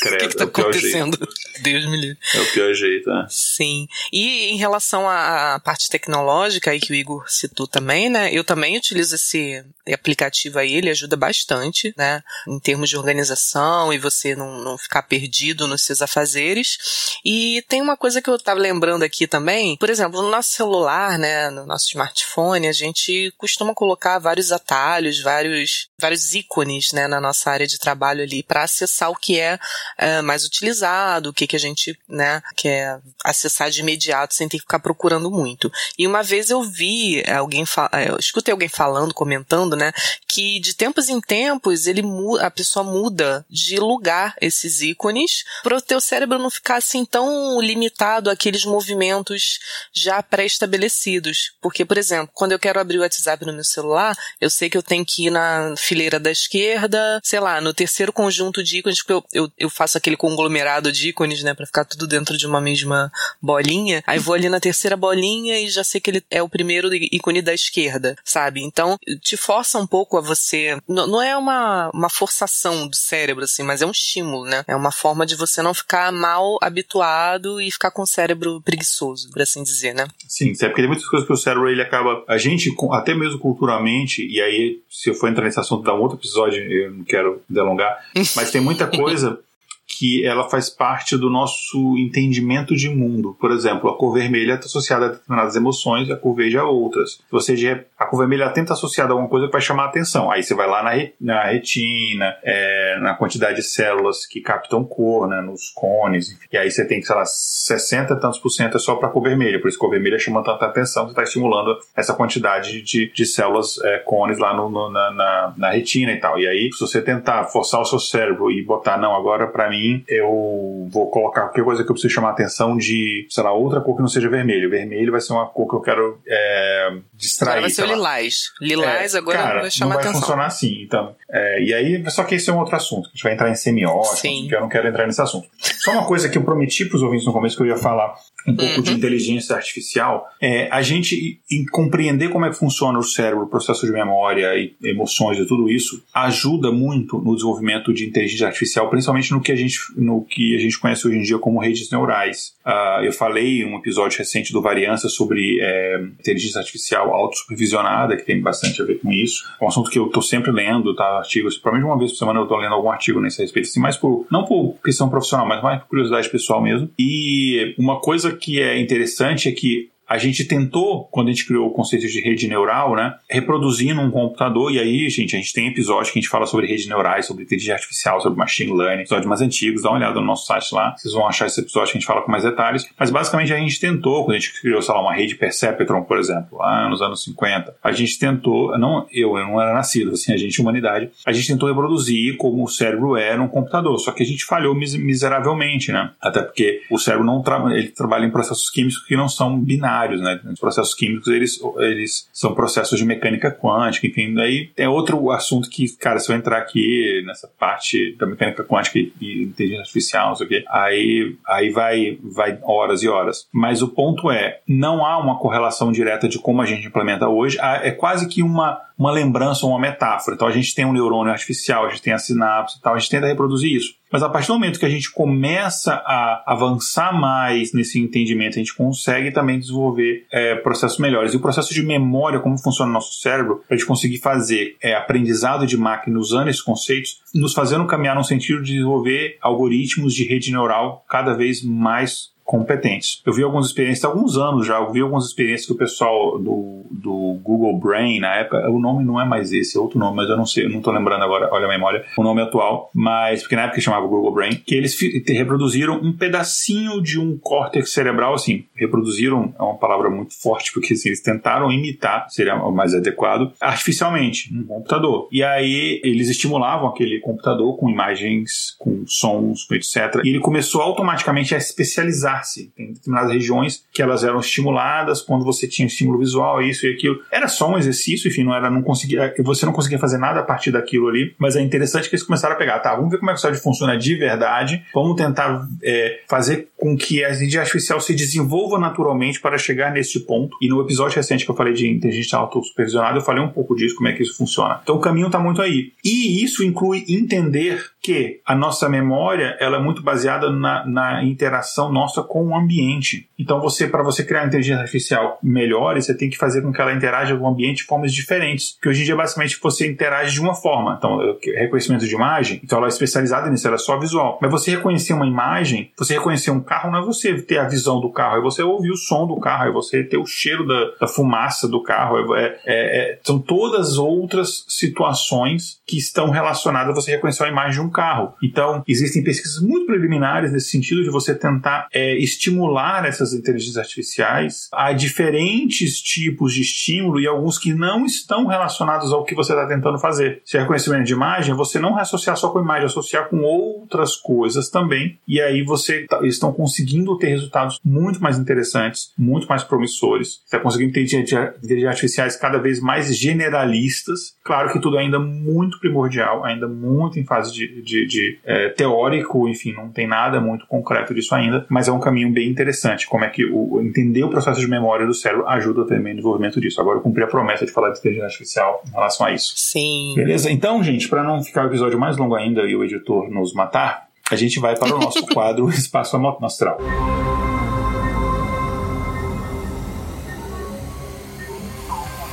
Credo, (laughs) o que, que tá é acontecendo. Jeito. Deus me livre. É o pior jeito, né? Sim. E em relação à parte tecnológica aí que o Igor citou também, né? Eu também utilizo esse aplicativo aí, ele ajuda bastante, né? Em termos de organização e você não, não ficar perdido nos seus afazeres. E tem uma coisa que eu tava lembrando aqui também, por exemplo, no nosso celular, né? No nosso smartphone, a gente costuma colocar vários atalhos, vários, vários ícones, né? Na nossa área de trabalho ali para acessar o que é, é mais utilizado, o que, que a gente, né? Quer acessar de imediato sem ter que ficar procurando muito. E uma vez eu vi alguém, é, eu escutei alguém falando, comentando, né? Que de tempos em tempos ele a pessoa muda de lugar esses ícones para o teu cérebro não ficar assim tão limitado àqueles movimentos já pré-estabelecidos. Porque, por exemplo, quando eu quero abrir o WhatsApp no meu celular, eu sei que eu tenho que ir na fileira da esquerda, sei lá, no terceiro conjunto de ícones, porque eu, eu, eu faço aquele conglomerado de ícones, né, para ficar tudo dentro de uma mesma bolinha. Aí vou ali na terceira bolinha e já sei que ele é o primeiro ícone da esquerda, sabe? Então, te força um pouco a você. Não é uma, uma forçação do cérebro, assim, mas é um estímulo, né? É uma forma de você não ficar mal habituado e ficar com o cérebro preguiçoso, por assim dizer, né? Sim, é porque tem muitas coisas que o cérebro ele acaba. A gente, até mesmo culturalmente, e aí, se eu for entrar nesse assunto, dá um outro episódio, eu não quero delongar, (laughs) mas tem muita coisa que ela faz parte do nosso entendimento de mundo. Por exemplo, a cor vermelha está associada a determinadas emoções e a cor verde a outras. Se você a cor vermelha tenta associada a alguma coisa que vai chamar a atenção. Aí você vai lá na, na retina, é, na quantidade de células que captam cor, né, nos cones, enfim. e aí você tem sei lá, 60 tantos por cento é só para cor vermelha. Por isso cor vermelha chama tanta atenção, você está estimulando essa quantidade de, de células é, cones lá no, no, na, na, na retina e tal. E aí, se você tentar forçar o seu cérebro e botar, não, agora para mim mim, eu vou colocar qualquer coisa que eu preciso chamar a atenção de, sei lá, outra cor que não seja vermelho. Vermelho vai ser uma cor que eu quero é, distrair. Agora vai ser o lilás. Lilás é, agora cara, vai chamar não vai atenção. funcionar assim. Então, é, e aí, só que esse é um outro assunto. A gente vai entrar em semiótica, Sim. que eu não quero entrar nesse assunto. Só uma coisa que eu prometi para os ouvintes no começo que eu ia falar um pouco Uhum. de inteligência artificial, é a gente em compreender como é que funciona o cérebro, o processo de memória e emoções e tudo isso, ajuda muito no desenvolvimento de inteligência artificial, principalmente no que a gente, no que a gente conhece hoje em dia como redes neurais. Ah, eu falei em um episódio recente do Variância sobre é, inteligência artificial autossupervisionada, que tem bastante a ver com isso. É um assunto que eu estou sempre lendo, tá? Artigos, provavelmente uma vez por semana eu estou lendo algum artigo nesse respeito, assim, mais por, não por questão profissional, mas mais por curiosidade pessoal mesmo. E uma coisa que é interessante é que a gente tentou, quando a gente criou o conceito de rede neural, né, reproduzir num computador, e aí, gente, a gente tem episódio que a gente fala sobre redes neurais, sobre inteligência artificial, sobre machine learning, episódios mais antigos, dá uma olhada no nosso site lá, vocês vão achar esse episódio que a gente fala com mais detalhes, mas basicamente a gente tentou, quando a gente criou, sei lá, uma rede Perceptron, por exemplo, lá nos anos 50, a gente tentou, não eu, eu não era nascido, assim, a gente, humanidade, a gente tentou reproduzir como o cérebro é num computador, só que a gente falhou mis miseravelmente, né, até porque o cérebro não ele trabalha em processos químicos que não são binários, né? Os processos químicos, eles, eles são processos de mecânica quântica, enfim, daí é outro assunto que, cara, se eu entrar aqui nessa parte da mecânica quântica e, inteligência artificial, não sei o quê, aí, aí vai, vai horas e horas. Mas o ponto é, não há uma correlação direta de como a gente implementa hoje, é quase que uma uma lembrança uma metáfora. Então a gente tem um neurônio artificial, a gente tem a sinapse e tal, a gente tenta reproduzir isso. Mas a partir do momento que a gente começa a avançar mais nesse entendimento, a gente consegue também desenvolver é, processos melhores. E o processo de memória, como funciona o nosso cérebro, para a gente conseguir fazer é, aprendizado de máquina usando esses conceitos, nos fazendo caminhar no sentido de desenvolver algoritmos de rede neural cada vez mais competentes. Eu vi algumas experiências, há alguns anos já, eu vi algumas experiências que o pessoal do, do Google Brain, na época, o nome não é mais esse, é outro nome, mas eu não sei, eu não estou lembrando agora, olha a memória, o nome atual, mas, porque na época chamava Google Brain, que eles reproduziram um pedacinho de um córtex cerebral, assim, reproduziram, é uma palavra muito forte, porque assim, eles tentaram imitar, seria o mais adequado, artificialmente, num computador. E aí eles estimulavam aquele computador com imagens, com sons, etc. E ele começou automaticamente a especializar tem determinadas regiões que elas eram estimuladas quando você tinha estímulo visual, isso e aquilo. Era só um exercício, enfim, não era, não conseguia, você não conseguia fazer nada a partir daquilo ali, mas é interessante que eles começaram a pegar, tá, vamos ver como é que o cérebro funciona de verdade, vamos tentar é, fazer com que a inteligência artificial se desenvolva naturalmente para chegar nesse ponto. E no episódio recente que eu falei de inteligência autossupervisionada, eu falei um pouco disso, como é que isso funciona. Então o caminho está muito aí. E isso inclui entender que a nossa memória ela é muito baseada na, na interação nossa com o ambiente. Então, você para você criar uma inteligência artificial melhor, você tem que fazer com que ela interaja com o ambiente de formas diferentes. Porque hoje em dia, basicamente, você interage de uma forma. Então, reconhecimento de imagem, então ela é especializada nisso, ela é só visual. Mas você reconhecer uma imagem, você reconhecer um carro, não é você ter a visão do carro, é você ouvir o som do carro, é você ter o cheiro da, da fumaça do carro. É, é, é, são todas outras situações que estão relacionadas a você reconhecer a imagem de um carro. Então, existem pesquisas muito preliminares nesse sentido de você tentar é, estimular essas inteligências artificiais a diferentes tipos de estímulo e alguns que não estão relacionados ao que você está tentando fazer. Se é reconhecimento de imagem, você não associar só com imagem, associar com outras coisas também, e aí você tá, estão conseguindo ter resultados muito mais interessantes, muito mais promissores. Está conseguindo ter inteligências artificiais cada vez mais generalistas. Claro que tudo ainda muito primordial, ainda muito em fase de, de, de é, teórico, enfim, não tem nada muito concreto disso ainda, mas é um caminho bem interessante. Como é que o, entender o processo de memória do cérebro ajuda também no desenvolvimento disso. Agora eu cumpri a promessa de falar de inteligência artificial em relação a isso. Sim. Beleza? Então, gente, para não ficar o episódio mais longo ainda e o editor nos matar, a gente vai para o nosso (laughs) quadro Espaço Astral.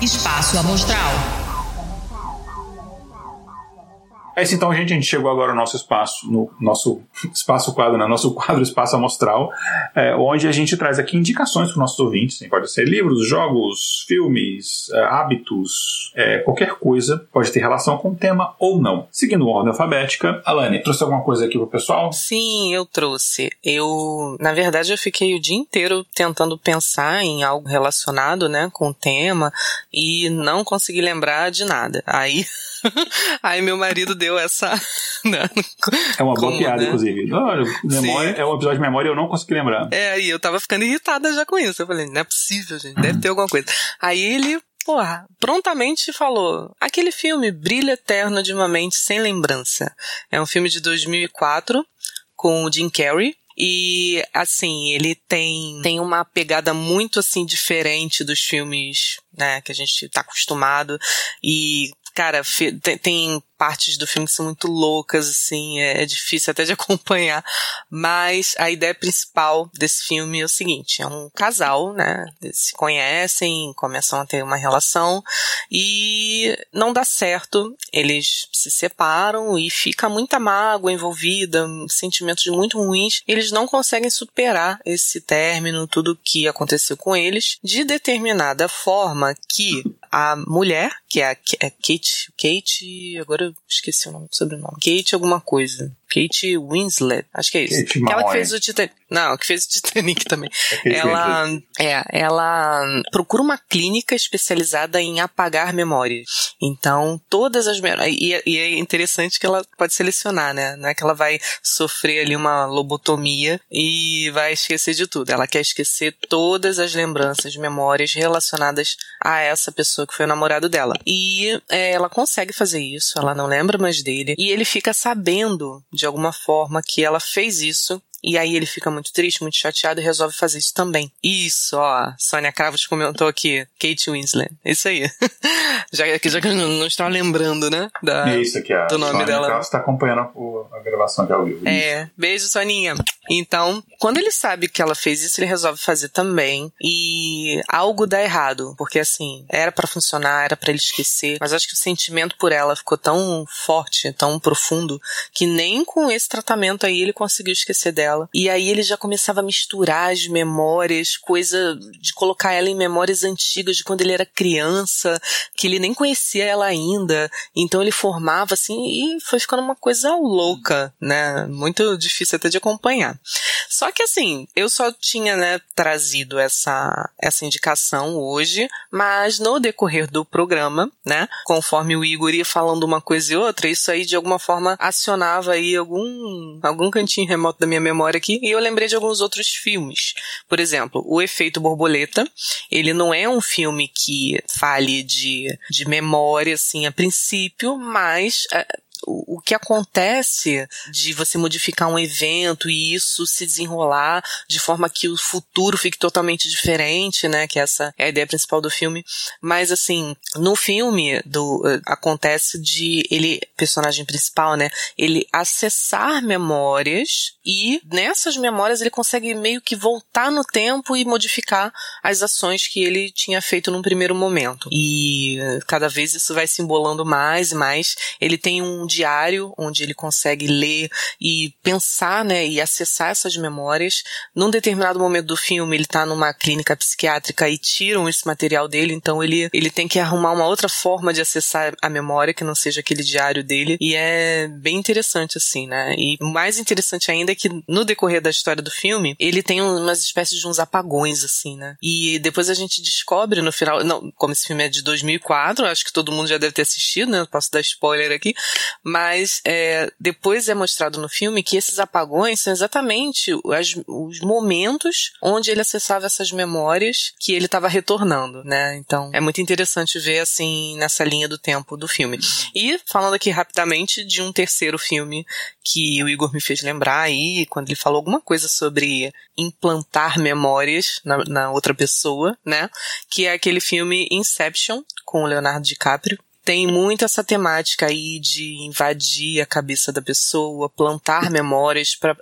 Espaço Amostral. É isso então, gente. A gente chegou agora no nosso espaço, no nosso espaço quadro, né? Nosso quadro Espaço Amostral, é, onde a gente traz aqui indicações para os nossos ouvintes. Pode ser livros, jogos, filmes, é, hábitos, é, qualquer coisa. Pode ter relação com o tema ou não. Seguindo a ordem alfabética, Alane, trouxe alguma coisa aqui pro pessoal? Sim, eu trouxe. Eu, na verdade, eu fiquei o dia inteiro tentando pensar em algo relacionado, né, com o tema e não consegui lembrar de nada. Aí (laughs) Aí meu marido deu essa. (laughs) Né? É uma boa Como, piada, né? inclusive. Olha, memória, é um episódio de memória e eu não consegui lembrar. É, e eu tava ficando irritada já com isso. Eu falei, não é possível, gente, deve ter alguma coisa. Aí ele porra, prontamente falou: aquele filme Brilho Eterno de uma Mente Sem Lembrança. É um filme de 2004 com o Jim Carrey. E, assim, ele tem, tem uma pegada muito, assim, diferente dos filmes, né, que a gente tá acostumado. E, cara, tem partes do filme que são muito loucas, assim, é, é, difícil até de (laughs) acompanhar. Mas a ideia principal desse filme é o seguinte: é um casal, né? Eles se conhecem, começam a ter uma relação e não dá certo. Eles se separam e fica muita mágoa envolvida, sentimentos muito ruins. Eles não conseguem superar esse término, tudo que aconteceu com eles, de determinada forma que a mulher, que é a é Kate, Kate, agora eu esqueci o nome do sobrenome. Kate alguma coisa. Kate Winslet, acho que é isso. Kate ela que fez o Titanic. Não, que fez o Titanic também. É ela, é, ela procura uma clínica especializada em apagar memórias. Então, todas as memórias. E, e, é interessante que ela pode selecionar, né? Não é que ela vai sofrer ali uma lobotomia e vai esquecer de tudo. Ela quer esquecer todas as lembranças, memórias relacionadas a essa pessoa que foi o namorado dela. E é, ela consegue fazer isso, ela não lembra mais dele. E ele fica sabendo de alguma forma que ela fez isso e aí ele fica muito triste, muito chateado e resolve fazer isso também. Isso, ó, Sônia Cravos comentou aqui, Kate Winslet. Isso aí. já, (laughs) já que eu não estava lembrando, né? Da, isso aqui, a do nome Sônia dela. Está acompanhando a gravação aqui ao vivo. É, beijo, Soninha. Então, quando ele sabe que ela fez isso, ele resolve fazer também. E algo dá errado, porque assim, era para funcionar, era para ele esquecer, mas acho que o sentimento por ela ficou tão forte, tão profundo, que nem com esse tratamento aí ele conseguiu esquecer dela dela. E aí ele já começava a misturar as memórias, coisa de colocar ela em memórias antigas de quando ele era criança, que ele nem conhecia ela ainda. Então ele formava assim e foi ficando uma coisa louca, né? Muito difícil até de acompanhar. Só que assim, eu só tinha, né, trazido essa essa indicação hoje, mas no decorrer do programa, né, conforme o Igor ia falando uma coisa e outra, isso aí de alguma forma acionava aí algum algum cantinho remoto da minha memória aqui e eu lembrei de alguns outros filmes. Por exemplo, O Efeito Borboleta. Ele não é um filme que fale de, de memória, assim, a princípio, mas o, que acontece de você modificar um evento e isso se desenrolar de forma que o futuro fique totalmente diferente, né? Que essa é a ideia principal do filme. Mas assim, no filme do uh, acontece de ele, personagem principal, né? Ele acessar memórias e nessas memórias ele consegue meio que voltar no tempo e modificar as ações que ele tinha feito num primeiro momento. E uh, cada vez isso vai se embolando mais e mais. Ele tem um diário onde ele consegue ler e pensar, né, e acessar essas memórias. Num determinado momento do filme, ele tá numa clínica psiquiátrica e tiram esse material dele, então ele, ele tem que arrumar uma outra forma de acessar a memória que não seja aquele diário dele. E é bem interessante, assim, né? E mais interessante ainda é que no decorrer da história do filme, ele tem umas espécies de uns apagões, assim, né? E depois a gente descobre no final, não, como esse filme é de 2004, acho que todo mundo já deve ter assistido, né? Posso dar spoiler aqui, mas é, depois é mostrado no filme que esses apagões são exatamente as, os momentos onde ele acessava essas memórias que ele estava retornando, né? Então é muito interessante ver assim nessa linha do tempo do filme. E falando aqui rapidamente de um terceiro filme que o Igor me fez lembrar aí, quando ele falou alguma coisa sobre implantar memórias na, na outra pessoa, né? Que é aquele filme Inception com o Leonardo DiCaprio tem muito essa temática aí de invadir a cabeça da pessoa, plantar memórias para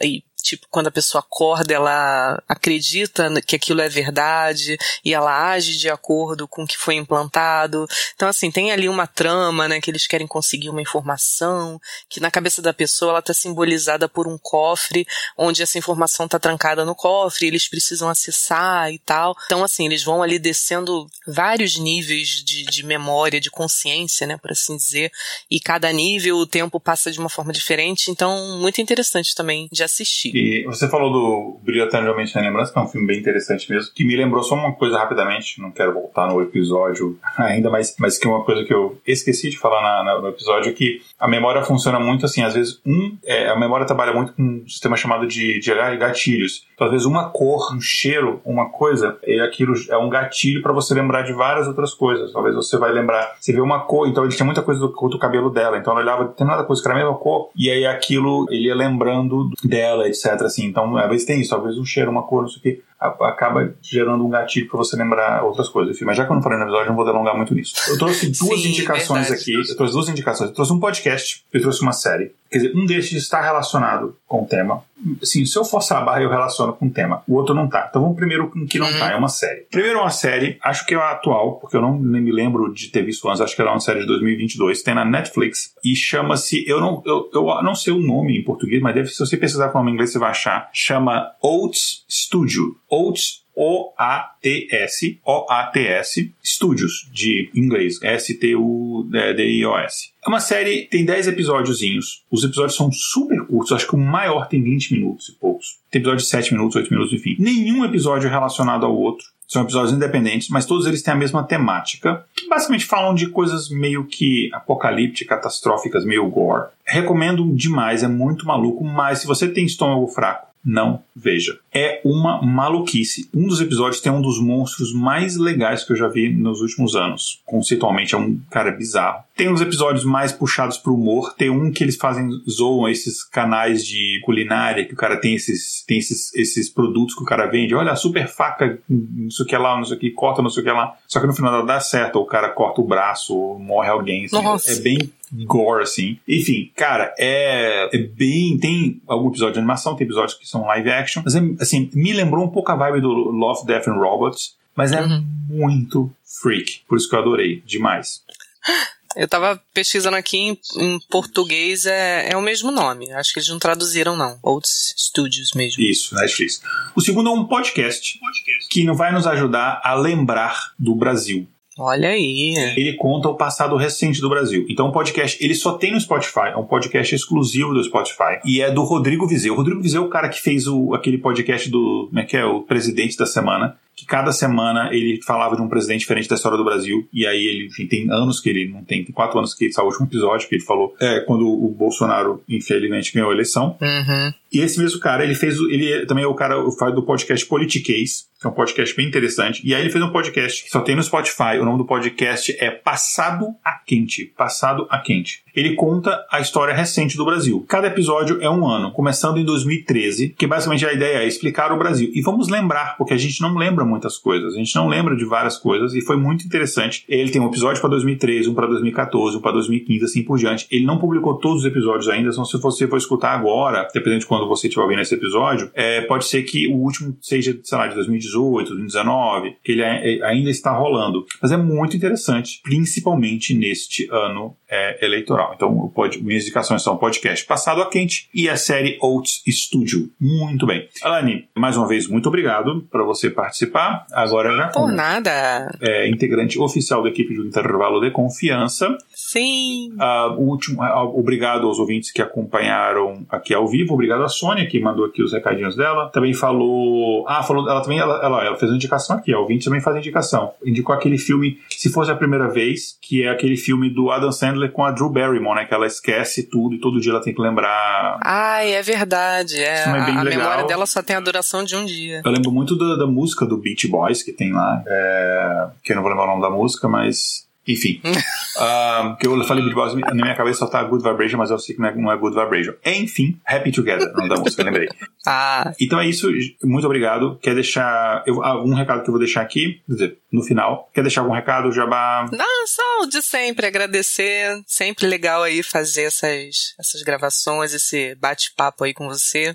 tipo, quando a pessoa acorda, ela acredita que aquilo é verdade e ela age de acordo com o que foi implantado. Então, assim, tem ali uma trama, né, que eles querem conseguir uma informação, que na cabeça da pessoa ela tá simbolizada por um cofre, onde essa informação tá trancada no cofre, eles precisam acessar e tal. Então, assim, eles vão ali descendo vários níveis de, de memória, de consciência, né, por assim dizer, e cada nível o tempo passa de uma forma diferente, então muito interessante também de assistir. E você falou do Brilho Eternamente na Lembrança, que é um filme bem interessante mesmo, que me lembrou só uma coisa rapidamente, não quero voltar no episódio (laughs) ainda, mas, mas que é uma coisa que eu esqueci de falar na, na, no episódio, que a memória funciona muito assim, às vezes um, é, a memória trabalha muito com um sistema chamado de, de gatilhos. Então, às vezes uma cor, um cheiro, uma coisa, aquilo é um gatilho para você lembrar de várias outras coisas. Talvez você vai lembrar, você vê uma cor, então ele tinha muita coisa do, do cabelo dela, então ela olhava, tem nada coisa que era a mesma cor, e aí aquilo ele ia lembrando dela, etc. Assim, então às vezes tem isso, talvez um cheiro, uma cor, não sei o que acaba gerando um gatilho para você lembrar outras coisas. Enfim, mas já que eu não falei no episódio, eu não vou delongar muito nisso. Eu trouxe (laughs) duas Sim, indicações verdade. aqui. Eu trouxe duas indicações. Eu trouxe um podcast, eu trouxe uma série. Quer dizer, um desses está relacionado com o tema. Sim, se eu forçar a barra, eu relaciono com o tema. O outro não tá. Então vamos primeiro com o que não uhum. tá. É uma série. Primeiro uma série, acho que é a atual, porque eu não me lembro de ter visto antes. Acho que ela é uma série de 2022. Tem na Netflix e chama-se. Eu não, eu, eu não sei o nome em português, mas deve, se você pesquisar com o nome em inglês, você vai achar. Chama Oats Studio. Oats o-A-T-S, O-A-T-S, Studios, de inglês, S-T-U-D-I-O-S. É uma série, tem 10 episódiozinhos. Os episódios são super curtos, acho que o maior tem 20 minutos e poucos. Tem episódio de 7 minutos, 8 minutos, enfim. Nenhum episódio é relacionado ao outro. São episódios independentes, mas todos eles têm a mesma temática, que basicamente falam de coisas meio que apocalípticas, catastróficas, meio gore. Recomendo demais, é muito maluco, mas se você tem estômago fraco, não veja. É uma maluquice. Um dos episódios tem um dos monstros mais legais que eu já vi nos últimos anos. Conceitualmente é um cara bizarro. Tem uns episódios mais puxados pro humor. Tem um que eles fazem, zoam esses canais de culinária, que o cara tem esses, tem esses, esses produtos que o cara vende. Olha, super faca, não sei o que lá, não sei o que, corta não sei o que lá. Só que no final dá certo, ou o cara corta o braço, ou morre alguém. Assim. É bem gore, assim. Enfim, cara, é, é bem. Tem algum episódio de animação, tem episódios que são live action. Mas, é, assim, me lembrou um pouco a vibe do Love, Death and Robots. Mas é uhum. muito freak. Por isso que eu adorei demais. (gasps) Eu tava pesquisando aqui em, em, português, é, é o mesmo nome. Acho que eles não traduziram, não. Outros Studios mesmo. Isso, Netflix. O segundo é um podcast, podcast que vai nos ajudar a lembrar do Brasil. Olha aí. Ele conta o passado recente do Brasil. Então o podcast, ele só tem no Spotify, é um podcast exclusivo do Spotify. E é do Rodrigo Vizeu. O Rodrigo Vizeu é o cara que fez o, aquele podcast do, como é que é, o Presidente da Semana que cada semana ele falava de um presidente diferente da história do Brasil, e aí ele, enfim, tem anos que ele não tem, tem quatro anos que ele saiu o último episódio, que ele falou é, quando o Bolsonaro, infelizmente, ganhou a eleição. Uhum. E esse mesmo cara, ele fez, ele também é o cara, faz do podcast Politiquês, que é um podcast bem interessante, e aí ele fez um podcast que só tem no Spotify, o nome do podcast é Passado a Quente, Passado a Quente. Ele conta a história recente do Brasil. Cada episódio é um ano, começando em 2013, que basicamente a ideia é explicar o Brasil. E vamos lembrar, porque a gente não lembra muitas coisas. A gente não lembra de várias coisas e foi muito interessante. Ele tem um episódio para 2013, um para 2014, um para 2015, assim por diante. Ele não publicou todos os episódios ainda, então se você for escutar agora, dependendo de quando você estiver ouvindo esse episódio, é, pode ser que o último seja, sei lá, de 2018, 2019, que ele é, ainda está rolando. Mas é muito interessante, principalmente neste ano é, eleitoral. Então, pode, minhas indicações são o podcast Passado a Quente e a série Oats Studio. Muito bem. Alane, mais uma vez, muito obrigado para você participar. Agora já Por nada. É, integrante oficial da equipe do Intervalo de Confiança. Sim. Uh, último, uh, obrigado aos ouvintes que acompanharam aqui ao vivo. Obrigado à Sônia, que mandou aqui os recadinhos dela. Também falou. Ah, falou. Ela também ela, ela, ela fez uma indicação aqui. A ouvinte também faz indicação. Indicou aquele filme, se fosse a primeira vez, que é aquele filme do Adam Sandler com a Drew Barrymore, né? Que ela esquece tudo e todo dia ela tem que lembrar. Ai, é verdade. É. é a, a memória dela só tem a duração de um dia. Eu lembro muito da, da música do Beach Boys que tem lá. É, que eu não vou lembrar o nome da música, mas enfim. uh, (laughs) que eu falei Beat Boys, na minha cabeça só tá Good Vibration, mas eu sei que não é, não é Good Vibration. Enfim, Happy Together, nome da música, lembrei. (laughs) Ah. Então é isso, muito obrigado. Quer deixar eu, algum recado que eu vou deixar aqui, quer dizer, no final. Quer deixar algum recado, Jabá? Não, só o de sempre, agradecer. Sempre legal aí fazer essas, essas gravações, esse bate-papo aí com você.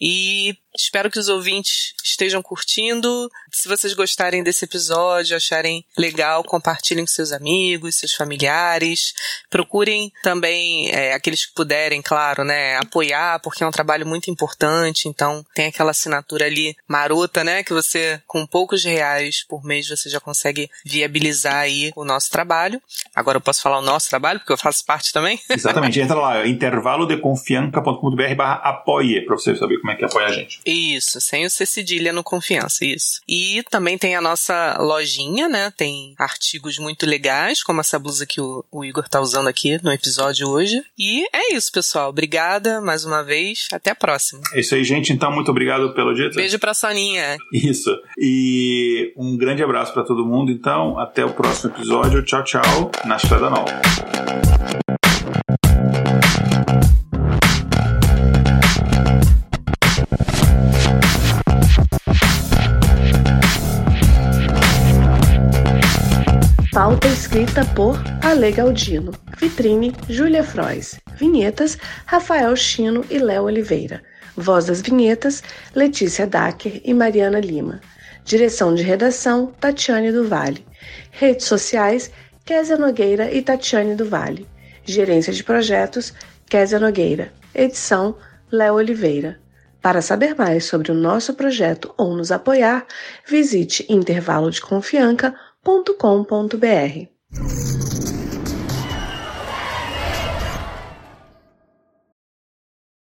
E espero que os ouvintes estejam curtindo. Se vocês gostarem desse episódio, acharem legal, compartilhem com seus amigos, seus familiares. Procurem também é, aqueles que puderem, claro, né, apoiar, porque é um trabalho muito importante. Então tem aquela assinatura ali marota, né, que você com poucos reais por mês você já consegue viabilizar aí o nosso trabalho. Agora eu posso falar o nosso trabalho porque eu faço parte também. (laughs) Exatamente. Entra lá, intervalodeconfianca.com.br barra apoie, pra você saber como é que apoia a gente. Isso, sem o C cedilha no confiança, isso. E também tem a nossa lojinha, né? Tem artigos muito legais, como essa blusa que o, o Igor tá usando aqui no episódio hoje. E é isso, pessoal. Obrigada mais uma vez. Até a próxima. É isso aí, gente. Então, muito obrigado pelo dia. Beijo pra Soninha. Isso. E um grande abraço para todo mundo. Então, até o próximo episódio. Tchau, tchau. Na Estrada Nova. Pauta escrita por Ale Galdino. Vitrine, Júlia Frois. Vinhetas, Rafael Chino e Léo Oliveira. Voz das vinhetas, Letícia Dacker e Mariana Lima. Direção de redação, Tatiane do Vale. Redes sociais, Kézia Nogueira e Tatiane do Vale. Gerência de projetos, Kézia Nogueira. Edição, Léo Oliveira. Para saber mais sobre o nosso projeto ou nos apoiar, visite www.cultura.com.br.